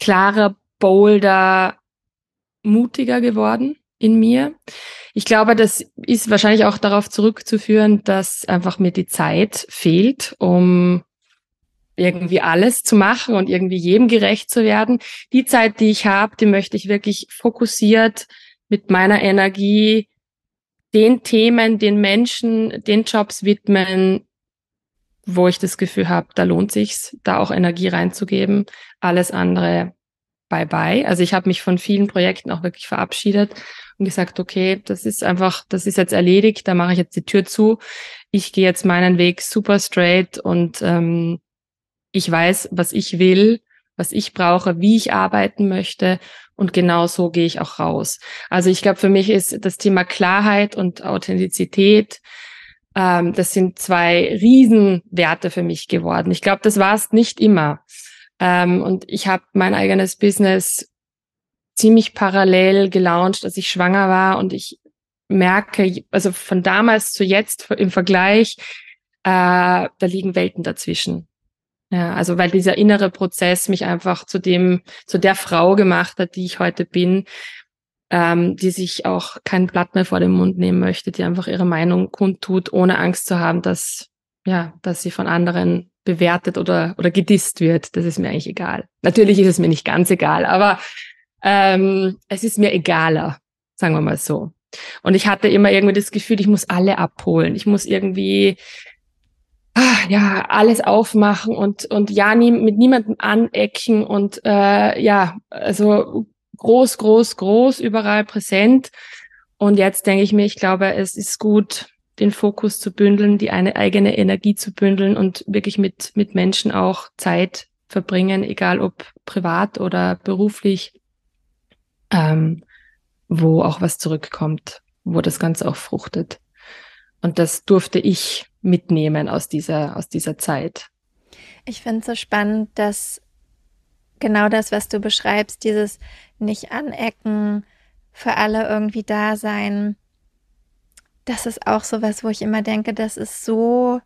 klarer, bolder, mutiger geworden in mir. Ich glaube, das ist wahrscheinlich auch darauf zurückzuführen, dass einfach mir die Zeit fehlt, um irgendwie alles zu machen und irgendwie jedem gerecht zu werden. Die Zeit, die ich habe, die möchte ich wirklich fokussiert mit meiner Energie den Themen, den Menschen, den Jobs widmen, wo ich das Gefühl habe, da lohnt sich's, da auch Energie reinzugeben. Alles andere bye bye. Also ich habe mich von vielen Projekten auch wirklich verabschiedet und gesagt, okay, das ist einfach, das ist jetzt erledigt, da mache ich jetzt die Tür zu. Ich gehe jetzt meinen Weg super straight und ähm, ich weiß, was ich will, was ich brauche, wie ich arbeiten möchte und genau so gehe ich auch raus. Also ich glaube, für mich ist das Thema Klarheit und Authentizität ähm, das sind zwei Riesenwerte für mich geworden. Ich glaube, das war es nicht immer. Ähm, und ich habe mein eigenes Business ziemlich parallel gelauncht, als ich schwanger war. Und ich merke, also von damals zu jetzt im Vergleich, äh, da liegen Welten dazwischen. Ja, also weil dieser innere Prozess mich einfach zu dem, zu der Frau gemacht hat, die ich heute bin, ähm, die sich auch kein Blatt mehr vor den Mund nehmen möchte, die einfach ihre Meinung kundtut, ohne Angst zu haben, dass, ja, dass sie von anderen bewertet oder, oder gedisst wird. Das ist mir eigentlich egal. Natürlich ist es mir nicht ganz egal, aber ähm, es ist mir egaler, sagen wir mal so. Und ich hatte immer irgendwie das Gefühl, ich muss alle abholen. Ich muss irgendwie ja alles aufmachen und und ja nie, mit niemandem anecken und äh, ja also groß, groß, groß, überall präsent. Und jetzt denke ich mir, ich glaube, es ist gut, den Fokus zu bündeln, die eine eigene Energie zu bündeln und wirklich mit, mit Menschen auch Zeit verbringen, egal ob privat oder beruflich, ähm, wo auch was zurückkommt, wo das Ganze auch fruchtet. Und das durfte ich mitnehmen aus dieser, aus dieser Zeit. Ich finde es so spannend, dass genau das, was du beschreibst, dieses nicht anecken, für alle irgendwie da sein. Das ist auch so was, wo ich immer denke, das ist so,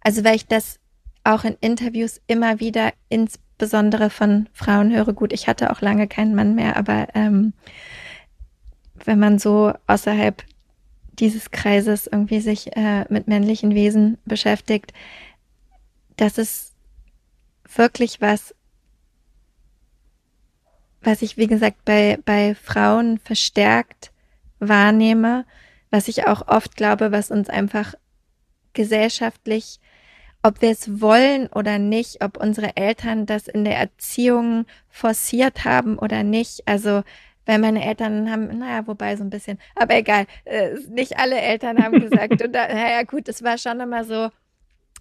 also weil ich das auch in Interviews immer wieder insbesondere von Frauen höre. Gut, ich hatte auch lange keinen Mann mehr, aber ähm, wenn man so außerhalb dieses Kreises irgendwie sich äh, mit männlichen Wesen beschäftigt, das ist wirklich was, was ich, wie gesagt, bei, bei Frauen verstärkt wahrnehme, was ich auch oft glaube, was uns einfach gesellschaftlich, ob wir es wollen oder nicht, ob unsere Eltern das in der Erziehung forciert haben oder nicht. Also, weil meine Eltern haben, naja, wobei so ein bisschen, aber egal, äh, nicht alle Eltern haben gesagt, und da, [laughs] naja, gut, es war schon immer so,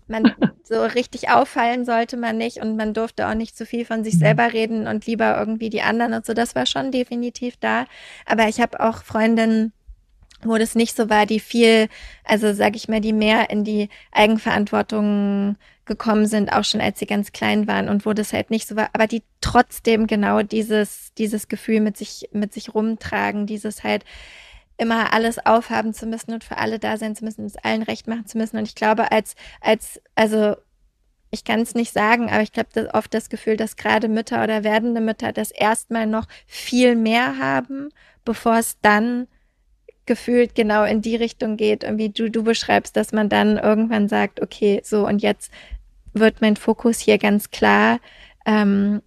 man so richtig auffallen sollte man nicht und man durfte auch nicht zu viel von sich selber reden und lieber irgendwie die anderen und so. Das war schon definitiv da. Aber ich habe auch Freundinnen, wo das nicht so war, die viel, also sag ich mal, die mehr in die Eigenverantwortung gekommen sind, auch schon als sie ganz klein waren und wo das halt nicht so war, aber die trotzdem genau dieses, dieses Gefühl mit sich, mit sich rumtragen, dieses halt, immer alles aufhaben zu müssen und für alle da sein zu müssen, es allen recht machen zu müssen. Und ich glaube, als, als, also ich kann es nicht sagen, aber ich glaube oft das Gefühl, dass gerade Mütter oder werdende Mütter das erstmal noch viel mehr haben, bevor es dann gefühlt genau in die Richtung geht, wie du, du beschreibst, dass man dann irgendwann sagt, okay, so und jetzt wird mein Fokus hier ganz klar ähm,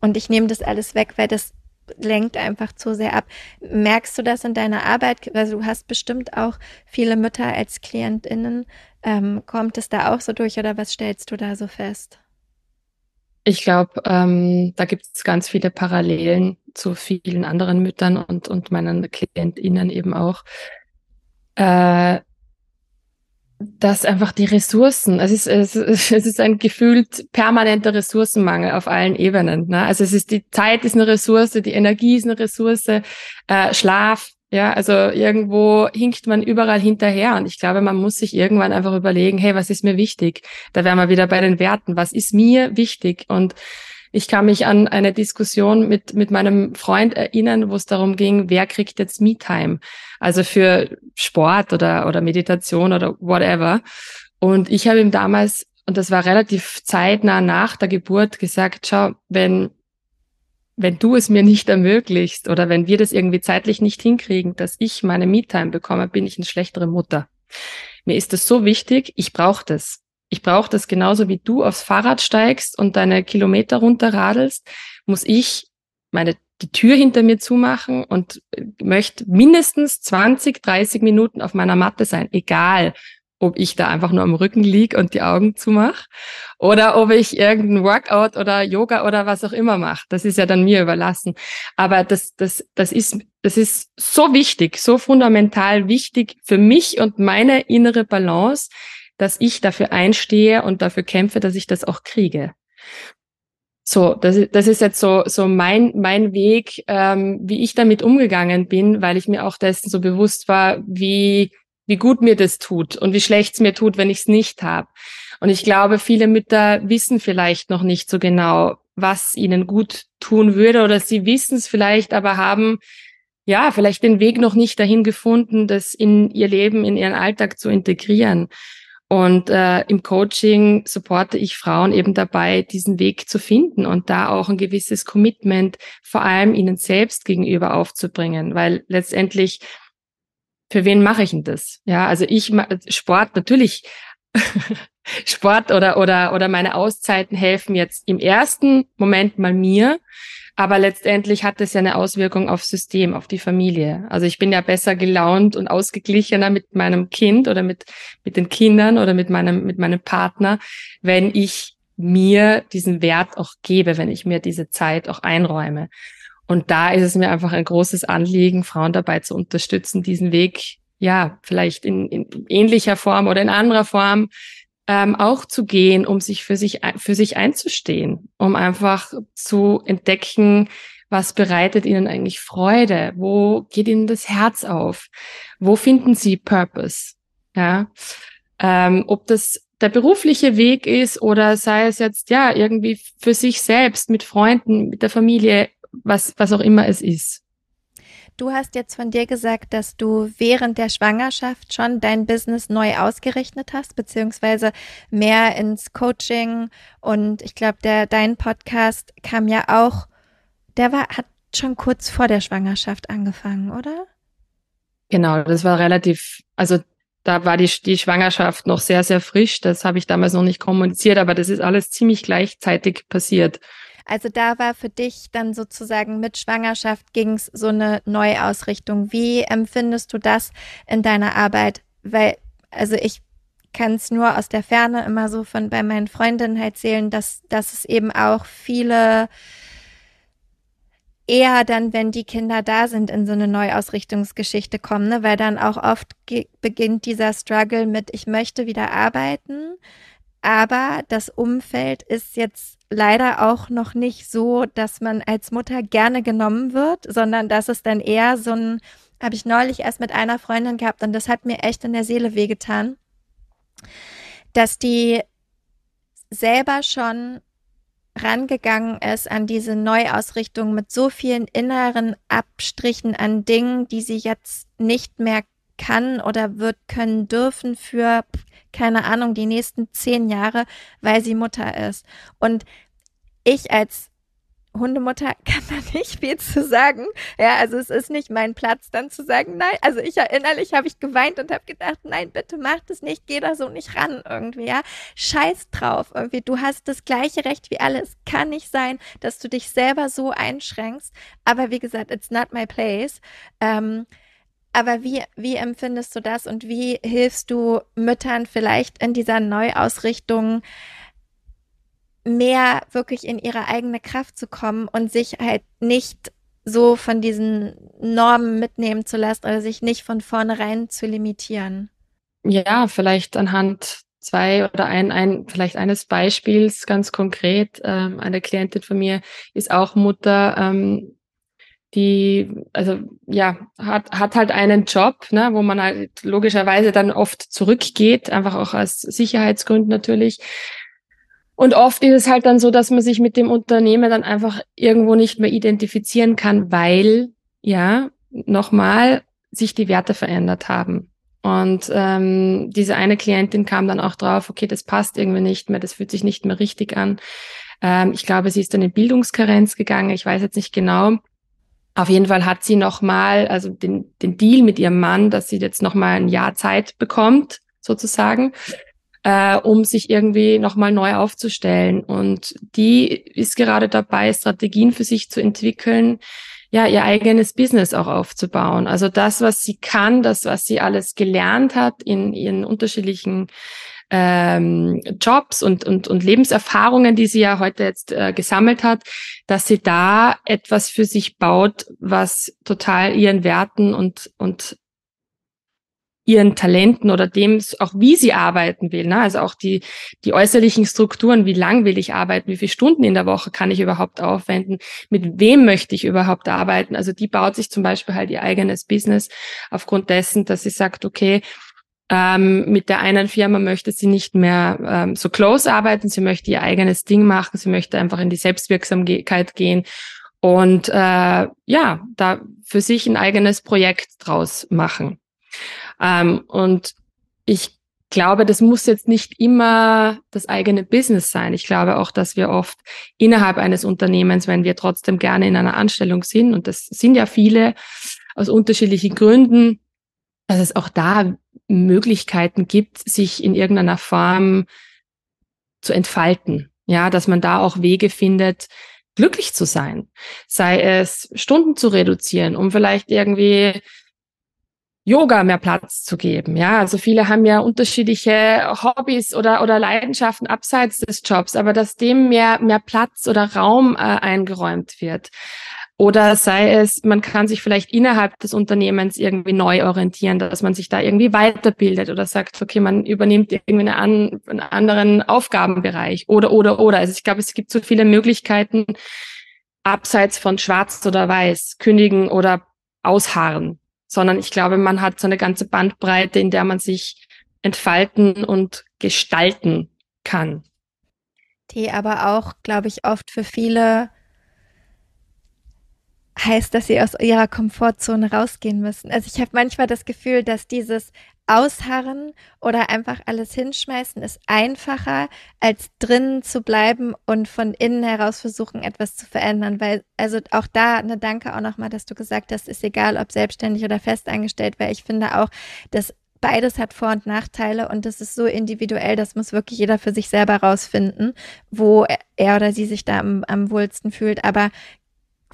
und ich nehme das alles weg, weil das lenkt einfach zu sehr ab. Merkst du das in deiner Arbeit? Also du hast bestimmt auch viele Mütter als KlientInnen. Ähm, kommt es da auch so durch oder was stellst du da so fest? Ich glaube, ähm, da gibt es ganz viele Parallelen zu vielen anderen Müttern und, und meinen KlientInnen eben auch. Äh, dass einfach die Ressourcen, es ist, es, [laughs] es ist ein gefühlt permanenter Ressourcenmangel auf allen Ebenen. Ne? Also es ist die Zeit ist eine Ressource, die Energie ist eine Ressource, äh, Schlaf Ja, also irgendwo hinkt man überall hinterher und ich glaube, man muss sich irgendwann einfach überlegen, hey, was ist mir wichtig? Da wären wir wieder bei den Werten. Was ist mir wichtig? Und ich kann mich an eine Diskussion mit, mit meinem Freund erinnern, wo es darum ging, wer kriegt jetzt Me-Time? Also für Sport oder, oder Meditation oder whatever. Und ich habe ihm damals, und das war relativ zeitnah nach der Geburt, gesagt, schau, wenn wenn du es mir nicht ermöglicht oder wenn wir das irgendwie zeitlich nicht hinkriegen, dass ich meine Me-Time bekomme, bin ich eine schlechtere Mutter. Mir ist das so wichtig, ich brauche das. Ich brauche das genauso wie du aufs Fahrrad steigst und deine Kilometer runterradelst, muss ich meine die Tür hinter mir zumachen und möchte mindestens 20, 30 Minuten auf meiner Matte sein, egal ob ich da einfach nur am Rücken lieg und die Augen zumache oder ob ich irgendein Workout oder Yoga oder was auch immer mache. Das ist ja dann mir überlassen. Aber das, das, das ist, das ist so wichtig, so fundamental wichtig für mich und meine innere Balance, dass ich dafür einstehe und dafür kämpfe, dass ich das auch kriege. So, das, das ist jetzt so, so mein, mein Weg, ähm, wie ich damit umgegangen bin, weil ich mir auch dessen so bewusst war, wie wie gut mir das tut und wie schlecht es mir tut, wenn ich es nicht habe. Und ich glaube, viele Mütter wissen vielleicht noch nicht so genau, was ihnen gut tun würde oder sie wissen es vielleicht, aber haben ja vielleicht den Weg noch nicht dahin gefunden, das in ihr Leben, in ihren Alltag zu integrieren. Und äh, im Coaching supporte ich Frauen eben dabei, diesen Weg zu finden und da auch ein gewisses Commitment vor allem ihnen selbst gegenüber aufzubringen, weil letztendlich für wen mache ich denn das? Ja, also ich Sport natürlich [laughs] Sport oder oder oder meine Auszeiten helfen jetzt im ersten Moment mal mir, aber letztendlich hat es ja eine Auswirkung aufs System, auf die Familie. Also ich bin ja besser gelaunt und ausgeglichener mit meinem Kind oder mit mit den Kindern oder mit meinem mit meinem Partner, wenn ich mir diesen Wert auch gebe, wenn ich mir diese Zeit auch einräume. Und da ist es mir einfach ein großes Anliegen, Frauen dabei zu unterstützen, diesen Weg, ja, vielleicht in, in ähnlicher Form oder in anderer Form ähm, auch zu gehen, um sich für sich, für sich einzustehen, um einfach zu entdecken, was bereitet ihnen eigentlich Freude? Wo geht ihnen das Herz auf? Wo finden sie Purpose? Ja, ähm, ob das der berufliche Weg ist oder sei es jetzt ja irgendwie für sich selbst mit Freunden, mit der Familie, was, was auch immer es ist. Du hast jetzt von dir gesagt, dass du während der Schwangerschaft schon dein Business neu ausgerichtet hast, beziehungsweise mehr ins Coaching. Und ich glaube, der dein Podcast kam ja auch, der war, hat schon kurz vor der Schwangerschaft angefangen, oder? Genau, das war relativ, also da war die, die Schwangerschaft noch sehr, sehr frisch. Das habe ich damals noch nicht kommuniziert, aber das ist alles ziemlich gleichzeitig passiert. Also da war für dich dann sozusagen mit Schwangerschaft ging es so eine Neuausrichtung. Wie empfindest du das in deiner Arbeit? Weil, also ich kann es nur aus der Ferne immer so von bei meinen Freundinnen halt zählen, dass, dass es eben auch viele eher dann, wenn die Kinder da sind, in so eine Neuausrichtungsgeschichte kommen, ne? weil dann auch oft beginnt dieser Struggle mit, ich möchte wieder arbeiten, aber das Umfeld ist jetzt leider auch noch nicht so, dass man als Mutter gerne genommen wird, sondern dass es dann eher so ein, habe ich neulich erst mit einer Freundin gehabt und das hat mir echt in der Seele wehgetan, dass die selber schon rangegangen ist an diese Neuausrichtung mit so vielen inneren Abstrichen an Dingen, die sie jetzt nicht mehr kann oder wird können dürfen für keine Ahnung, die nächsten zehn Jahre, weil sie Mutter ist. Und ich als Hundemutter [laughs] kann da nicht viel zu sagen. Ja, also es ist nicht mein Platz, dann zu sagen, nein. Also ich innerlich habe ich geweint und habe gedacht, nein, bitte mach das nicht, geh da so nicht ran irgendwie, ja. Scheiß drauf irgendwie. Du hast das gleiche Recht wie alle. Es kann nicht sein, dass du dich selber so einschränkst. Aber wie gesagt, it's not my place. Ähm, aber wie, wie empfindest du das und wie hilfst du Müttern vielleicht in dieser Neuausrichtung mehr wirklich in ihre eigene Kraft zu kommen und sich halt nicht so von diesen Normen mitnehmen zu lassen oder sich nicht von vornherein zu limitieren? Ja, vielleicht anhand zwei oder ein, ein vielleicht eines Beispiels ganz konkret. Ähm, eine Klientin von mir ist auch Mutter. Ähm, die, also ja, hat, hat halt einen Job, ne, wo man halt logischerweise dann oft zurückgeht, einfach auch aus Sicherheitsgründen natürlich. Und oft ist es halt dann so, dass man sich mit dem Unternehmen dann einfach irgendwo nicht mehr identifizieren kann, weil, ja, nochmal, sich die Werte verändert haben. Und ähm, diese eine Klientin kam dann auch drauf, okay, das passt irgendwie nicht mehr, das fühlt sich nicht mehr richtig an. Ähm, ich glaube, sie ist dann in Bildungskarenz gegangen, ich weiß jetzt nicht genau. Auf jeden Fall hat sie nochmal, also den, den Deal mit ihrem Mann, dass sie jetzt nochmal ein Jahr Zeit bekommt, sozusagen, äh, um sich irgendwie nochmal neu aufzustellen. Und die ist gerade dabei, Strategien für sich zu entwickeln, ja, ihr eigenes Business auch aufzubauen. Also das, was sie kann, das, was sie alles gelernt hat in ihren unterschiedlichen ähm, Jobs und, und, und Lebenserfahrungen, die sie ja heute jetzt äh, gesammelt hat, dass sie da etwas für sich baut, was total ihren Werten und, und ihren Talenten oder dem, auch wie sie arbeiten will. Ne? Also auch die, die äußerlichen Strukturen, wie lang will ich arbeiten, wie viele Stunden in der Woche kann ich überhaupt aufwenden, mit wem möchte ich überhaupt arbeiten. Also die baut sich zum Beispiel halt ihr eigenes Business aufgrund dessen, dass sie sagt, okay, ähm, mit der einen Firma möchte sie nicht mehr ähm, so close arbeiten, sie möchte ihr eigenes Ding machen, sie möchte einfach in die Selbstwirksamkeit gehen und äh, ja, da für sich ein eigenes Projekt draus machen. Ähm, und ich glaube, das muss jetzt nicht immer das eigene Business sein. Ich glaube auch, dass wir oft innerhalb eines Unternehmens, wenn wir trotzdem gerne in einer Anstellung sind, und das sind ja viele aus unterschiedlichen Gründen, dass es auch da Möglichkeiten gibt, sich in irgendeiner Form zu entfalten. Ja, dass man da auch Wege findet, glücklich zu sein. Sei es Stunden zu reduzieren, um vielleicht irgendwie Yoga mehr Platz zu geben. Ja, also viele haben ja unterschiedliche Hobbys oder, oder Leidenschaften abseits des Jobs, aber dass dem mehr, mehr Platz oder Raum äh, eingeräumt wird. Oder sei es, man kann sich vielleicht innerhalb des Unternehmens irgendwie neu orientieren, dass man sich da irgendwie weiterbildet oder sagt, okay, man übernimmt irgendwie einen, einen anderen Aufgabenbereich oder, oder, oder. Also ich glaube, es gibt so viele Möglichkeiten abseits von schwarz oder weiß, kündigen oder ausharren sondern ich glaube, man hat so eine ganze Bandbreite, in der man sich entfalten und gestalten kann. Die aber auch, glaube ich, oft für viele heißt, dass sie aus ihrer Komfortzone rausgehen müssen. Also ich habe manchmal das Gefühl, dass dieses Ausharren oder einfach alles hinschmeißen ist einfacher, als drinnen zu bleiben und von innen heraus versuchen, etwas zu verändern. Weil, also auch da eine Danke auch nochmal, dass du gesagt hast, ist egal, ob selbstständig oder festangestellt, weil ich finde auch, dass beides hat Vor- und Nachteile und das ist so individuell, das muss wirklich jeder für sich selber rausfinden, wo er oder sie sich da am, am wohlsten fühlt. Aber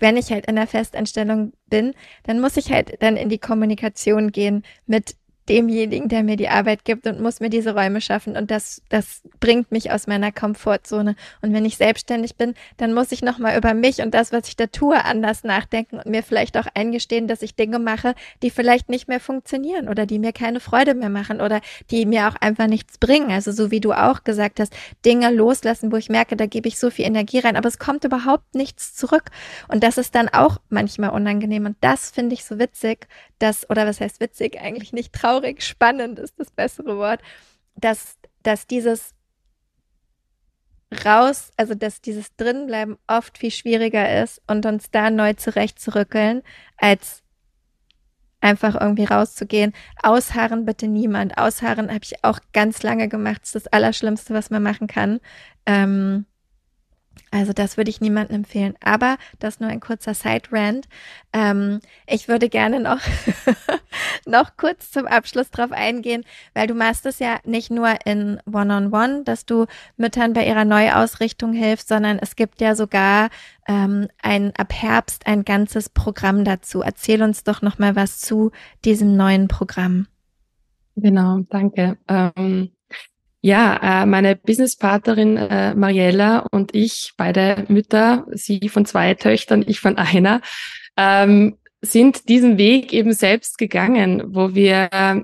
wenn ich halt in der Festanstellung bin, dann muss ich halt dann in die Kommunikation gehen mit demjenigen, der mir die Arbeit gibt und muss mir diese Räume schaffen. Und das, das bringt mich aus meiner Komfortzone. Und wenn ich selbstständig bin, dann muss ich nochmal über mich und das, was ich da tue, anders nachdenken und mir vielleicht auch eingestehen, dass ich Dinge mache, die vielleicht nicht mehr funktionieren oder die mir keine Freude mehr machen oder die mir auch einfach nichts bringen. Also so wie du auch gesagt hast, Dinge loslassen, wo ich merke, da gebe ich so viel Energie rein, aber es kommt überhaupt nichts zurück. Und das ist dann auch manchmal unangenehm. Und das finde ich so witzig, dass, oder was heißt witzig, eigentlich nicht traurig, spannend ist das bessere Wort, dass, dass dieses raus, also dass dieses Drinbleiben oft viel schwieriger ist und uns da neu zurechtzurückeln, als einfach irgendwie rauszugehen. Ausharren bitte niemand. Ausharren habe ich auch ganz lange gemacht. Das ist das Allerschlimmste, was man machen kann. Ähm, also das würde ich niemandem empfehlen. Aber das nur ein kurzer Side-Rant. Ähm, ich würde gerne noch, [laughs] noch kurz zum Abschluss drauf eingehen, weil du machst es ja nicht nur in One-on-One, -on -One, dass du Müttern bei ihrer Neuausrichtung hilfst, sondern es gibt ja sogar ähm, ein ab Herbst ein ganzes Programm dazu. Erzähl uns doch noch mal was zu diesem neuen Programm. Genau, danke. Ähm ja, äh, meine Businesspartnerin äh, Mariella und ich, beide Mütter, sie von zwei Töchtern, ich von einer, ähm, sind diesen Weg eben selbst gegangen, wo wir äh,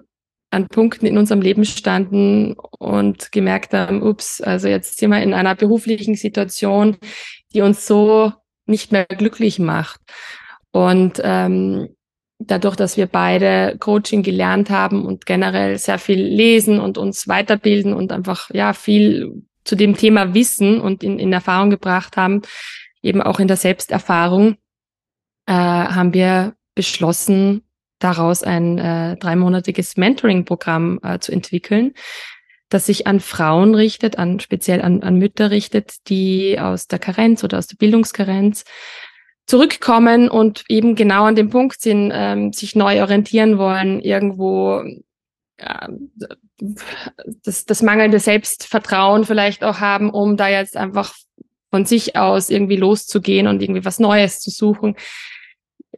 an Punkten in unserem Leben standen und gemerkt haben, ups, also jetzt sind wir in einer beruflichen Situation, die uns so nicht mehr glücklich macht. Und ähm, dadurch, dass wir beide Coaching gelernt haben und generell sehr viel lesen und uns weiterbilden und einfach ja viel zu dem Thema wissen und in, in Erfahrung gebracht haben, eben auch in der Selbsterfahrung, äh, haben wir beschlossen, daraus ein äh, dreimonatiges Mentoring-Programm äh, zu entwickeln, das sich an Frauen richtet, an speziell an, an Mütter richtet, die aus der Karenz oder aus der Bildungskarenz zurückkommen und eben genau an dem Punkt sind, ähm, sich neu orientieren wollen, irgendwo ja, das, das mangelnde Selbstvertrauen vielleicht auch haben, um da jetzt einfach von sich aus irgendwie loszugehen und irgendwie was Neues zu suchen.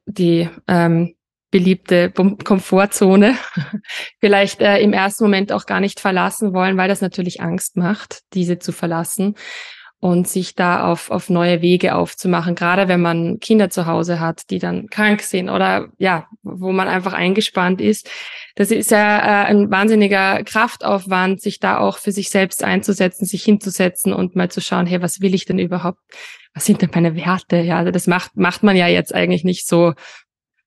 Die ähm, beliebte Komfortzone [laughs] vielleicht äh, im ersten Moment auch gar nicht verlassen wollen, weil das natürlich Angst macht, diese zu verlassen und sich da auf, auf neue Wege aufzumachen, gerade wenn man Kinder zu Hause hat, die dann krank sind oder ja, wo man einfach eingespannt ist. Das ist ja äh, ein wahnsinniger Kraftaufwand, sich da auch für sich selbst einzusetzen, sich hinzusetzen und mal zu schauen, hey, was will ich denn überhaupt? Was sind denn meine Werte? Ja, also das macht, macht man ja jetzt eigentlich nicht so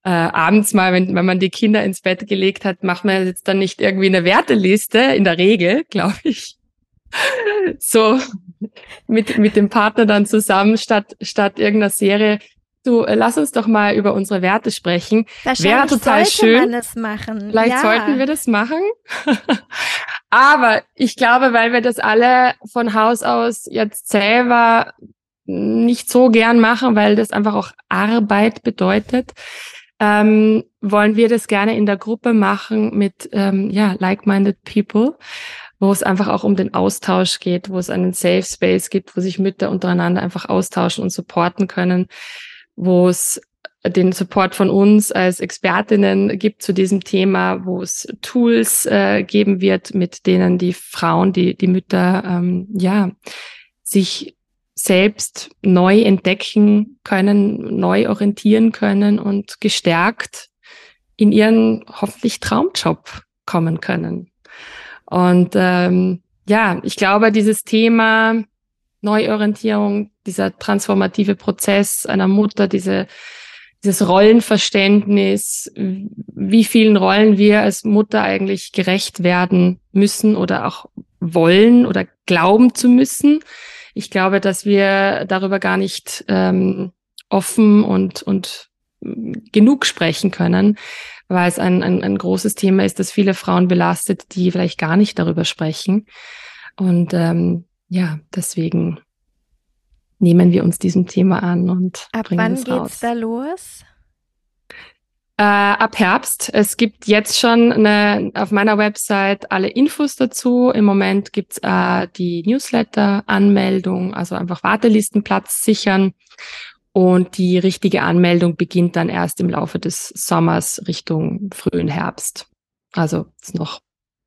äh, abends mal, wenn, wenn man die Kinder ins Bett gelegt hat, macht man jetzt dann nicht irgendwie eine Werteliste, in der Regel, [laughs] glaube ich so mit, mit dem Partner dann zusammen statt, statt irgendeiner Serie. Du, äh, lass uns doch mal über unsere Werte sprechen. Wäre total schön. Vielleicht ja. sollten wir das machen. [laughs] Aber ich glaube, weil wir das alle von Haus aus jetzt selber nicht so gern machen, weil das einfach auch Arbeit bedeutet, ähm, wollen wir das gerne in der Gruppe machen mit ähm, ja like-minded people wo es einfach auch um den Austausch geht, wo es einen Safe Space gibt, wo sich Mütter untereinander einfach austauschen und supporten können, wo es den Support von uns als Expertinnen gibt zu diesem Thema, wo es Tools äh, geben wird, mit denen die Frauen, die, die Mütter, ähm, ja, sich selbst neu entdecken können, neu orientieren können und gestärkt in ihren hoffentlich Traumjob kommen können. Und ähm, ja, ich glaube, dieses Thema Neuorientierung, dieser transformative Prozess einer Mutter, diese, dieses Rollenverständnis, wie vielen Rollen wir als Mutter eigentlich gerecht werden müssen oder auch wollen oder glauben zu müssen. Ich glaube, dass wir darüber gar nicht ähm, offen und, und genug sprechen können, weil es ein, ein, ein großes Thema ist, das viele Frauen belastet, die vielleicht gar nicht darüber sprechen. Und ähm, ja, deswegen nehmen wir uns diesem Thema an und Ab bringen wann es geht's raus. da los? Äh, ab Herbst. Es gibt jetzt schon eine, auf meiner Website alle Infos dazu. Im Moment gibt's äh, die Newsletter-Anmeldung, also einfach Wartelistenplatz sichern. Und die richtige Anmeldung beginnt dann erst im Laufe des Sommers Richtung frühen Herbst. Also ist noch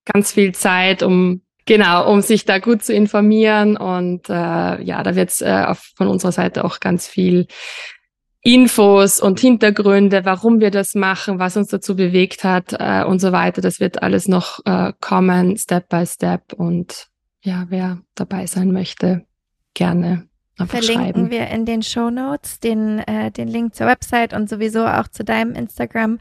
ganz viel Zeit, um genau, um sich da gut zu informieren. Und äh, ja, da wird es äh, von unserer Seite auch ganz viel Infos und Hintergründe, warum wir das machen, was uns dazu bewegt hat äh, und so weiter. Das wird alles noch äh, kommen, Step by Step. Und ja, wer dabei sein möchte, gerne Einfach Verlinken wir in den Show Notes den, äh, den Link zur Website und sowieso auch zu deinem Instagram,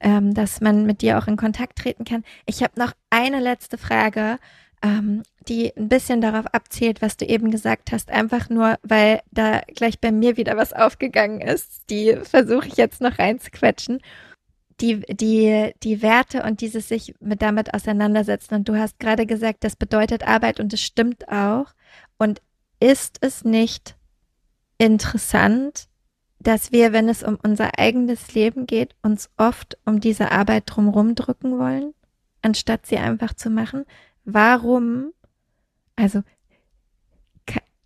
ähm, dass man mit dir auch in Kontakt treten kann. Ich habe noch eine letzte Frage, ähm, die ein bisschen darauf abzielt, was du eben gesagt hast. Einfach nur, weil da gleich bei mir wieder was aufgegangen ist. Die versuche ich jetzt noch reinzuquetschen. Die, die, die Werte und dieses sich mit damit auseinandersetzen. Und du hast gerade gesagt, das bedeutet Arbeit und es stimmt auch. Und ist es nicht interessant, dass wir, wenn es um unser eigenes Leben geht, uns oft um diese Arbeit drumherum drücken wollen, anstatt sie einfach zu machen? Warum? Also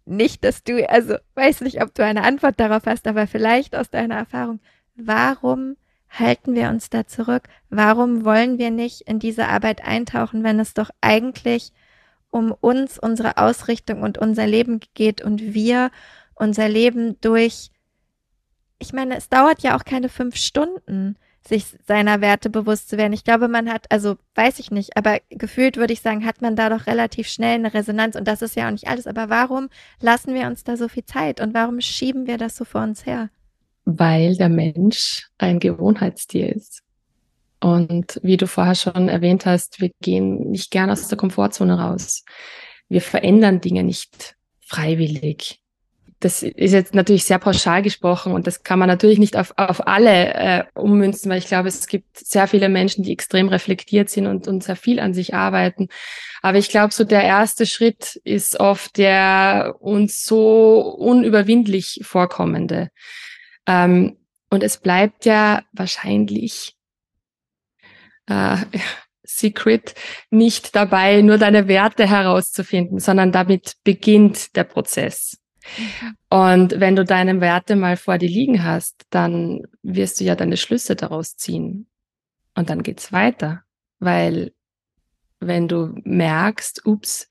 nicht, dass du, also weiß nicht, ob du eine Antwort darauf hast, aber vielleicht aus deiner Erfahrung, warum halten wir uns da zurück? Warum wollen wir nicht in diese Arbeit eintauchen, wenn es doch eigentlich um uns, unsere Ausrichtung und unser Leben geht und wir unser Leben durch, ich meine, es dauert ja auch keine fünf Stunden, sich seiner Werte bewusst zu werden. Ich glaube, man hat, also weiß ich nicht, aber gefühlt würde ich sagen, hat man da doch relativ schnell eine Resonanz und das ist ja auch nicht alles. Aber warum lassen wir uns da so viel Zeit und warum schieben wir das so vor uns her? weil der Mensch ein Gewohnheitstier ist. Und wie du vorher schon erwähnt hast, wir gehen nicht gern aus der Komfortzone raus. Wir verändern Dinge nicht freiwillig. Das ist jetzt natürlich sehr pauschal gesprochen und das kann man natürlich nicht auf, auf alle äh, ummünzen, weil ich glaube, es gibt sehr viele Menschen, die extrem reflektiert sind und, und sehr viel an sich arbeiten. Aber ich glaube, so der erste Schritt ist oft der uns so unüberwindlich vorkommende. Ähm, und es bleibt ja wahrscheinlich äh, [laughs] Secret nicht dabei, nur deine Werte herauszufinden, sondern damit beginnt der Prozess. Mhm. Und wenn du deine Werte mal vor dir liegen hast, dann wirst du ja deine Schlüsse daraus ziehen. Und dann geht's weiter. Weil wenn du merkst, ups,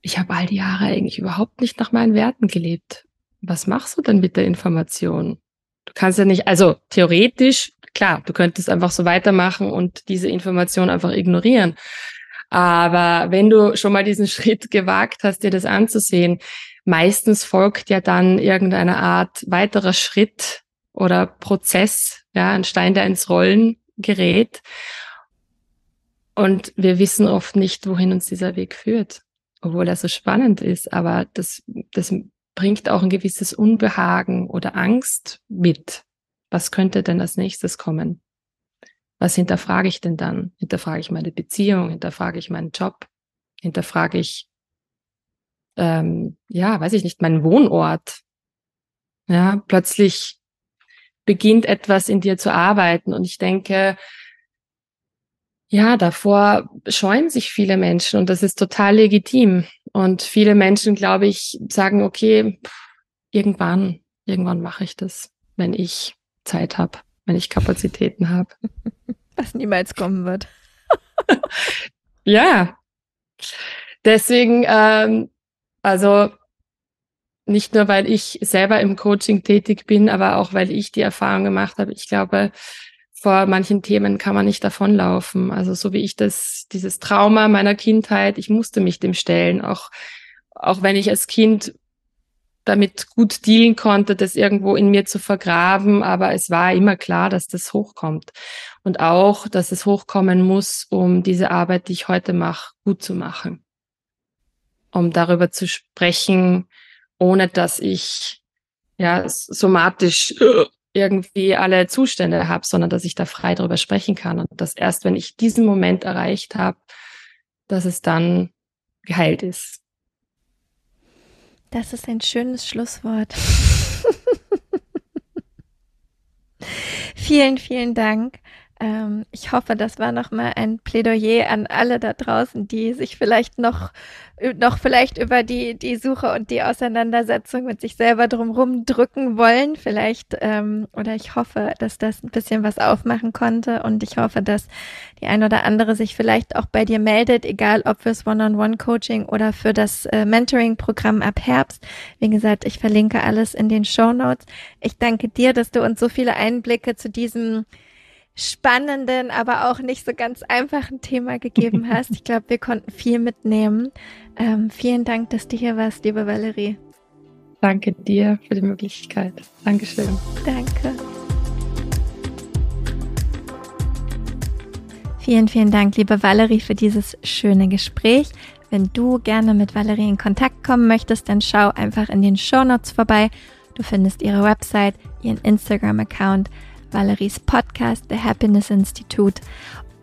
ich habe all die Jahre eigentlich überhaupt nicht nach meinen Werten gelebt. Was machst du denn mit der Information? Du kannst ja nicht, also theoretisch, klar, du könntest einfach so weitermachen und diese Information einfach ignorieren. Aber wenn du schon mal diesen [laughs] Schritt gewagt hast, dir das anzusehen, meistens folgt ja dann irgendeine Art weiterer Schritt oder Prozess, ja, ein Stein, der ins Rollen gerät. Und wir wissen oft nicht, wohin uns dieser Weg führt, obwohl er so spannend ist. Aber das, das bringt auch ein gewisses Unbehagen oder Angst mit. Was könnte denn als nächstes kommen? Was hinterfrage ich denn dann? Hinterfrage ich meine Beziehung? Hinterfrage ich meinen Job? Hinterfrage ich, ähm, ja, weiß ich nicht, meinen Wohnort? Ja, plötzlich beginnt etwas in dir zu arbeiten und ich denke, ja, davor scheuen sich viele Menschen und das ist total legitim. Und viele Menschen, glaube ich, sagen, okay, irgendwann, irgendwann mache ich das, wenn ich Zeit habe, wenn ich Kapazitäten habe. [laughs] Was niemals kommen wird. [laughs] ja. Deswegen, ähm, also nicht nur, weil ich selber im Coaching tätig bin, aber auch, weil ich die Erfahrung gemacht habe. Ich glaube, vor manchen Themen kann man nicht davonlaufen. Also so wie ich das, dieses Trauma meiner Kindheit, ich musste mich dem stellen, auch, auch wenn ich als Kind damit gut dealen konnte, das irgendwo in mir zu vergraben, aber es war immer klar, dass das hochkommt. Und auch, dass es hochkommen muss, um diese Arbeit, die ich heute mache, gut zu machen. Um darüber zu sprechen, ohne dass ich ja somatisch irgendwie alle Zustände habe, sondern dass ich da frei drüber sprechen kann und dass erst, wenn ich diesen Moment erreicht habe, dass es dann geheilt ist. Das ist ein schönes Schlusswort. [laughs] vielen, vielen Dank. Ähm, ich hoffe, das war nochmal ein Plädoyer an alle da draußen, die sich vielleicht noch, noch vielleicht über die, die Suche und die Auseinandersetzung mit sich selber drumherum drücken wollen. Vielleicht, ähm, oder ich hoffe, dass das ein bisschen was aufmachen konnte und ich hoffe, dass die ein oder andere sich vielleicht auch bei dir meldet, egal ob fürs One-on-One-Coaching oder für das äh, Mentoring-Programm ab Herbst. Wie gesagt, ich verlinke alles in den Show Notes. Ich danke dir, dass du uns so viele Einblicke zu diesem spannenden, aber auch nicht so ganz einfachen Thema gegeben [laughs] hast. Ich glaube, wir konnten viel mitnehmen. Ähm, vielen Dank, dass du hier warst, liebe Valerie. Danke dir für die Möglichkeit. Dankeschön. Danke. Vielen, vielen Dank, liebe Valerie, für dieses schöne Gespräch. Wenn du gerne mit Valerie in Kontakt kommen möchtest, dann schau einfach in den Show Notes vorbei. Du findest ihre Website, ihren Instagram-Account Valeries Podcast, The Happiness Institute.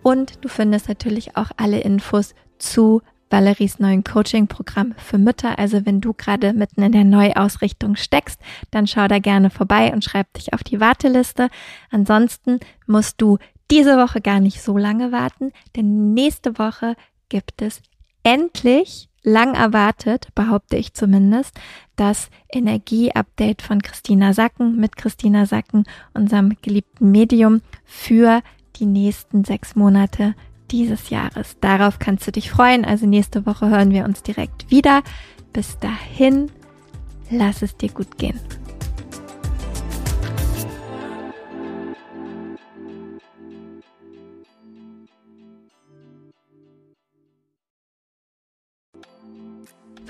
Und du findest natürlich auch alle Infos zu Valeries neuen Coaching-Programm für Mütter. Also wenn du gerade mitten in der Neuausrichtung steckst, dann schau da gerne vorbei und schreib dich auf die Warteliste. Ansonsten musst du diese Woche gar nicht so lange warten, denn nächste Woche gibt es endlich lang erwartet, behaupte ich zumindest, das Energie-Update von Christina Sacken mit Christina Sacken, unserem geliebten Medium, für die nächsten sechs Monate dieses Jahres. Darauf kannst du dich freuen. Also nächste Woche hören wir uns direkt wieder. Bis dahin, lass es dir gut gehen.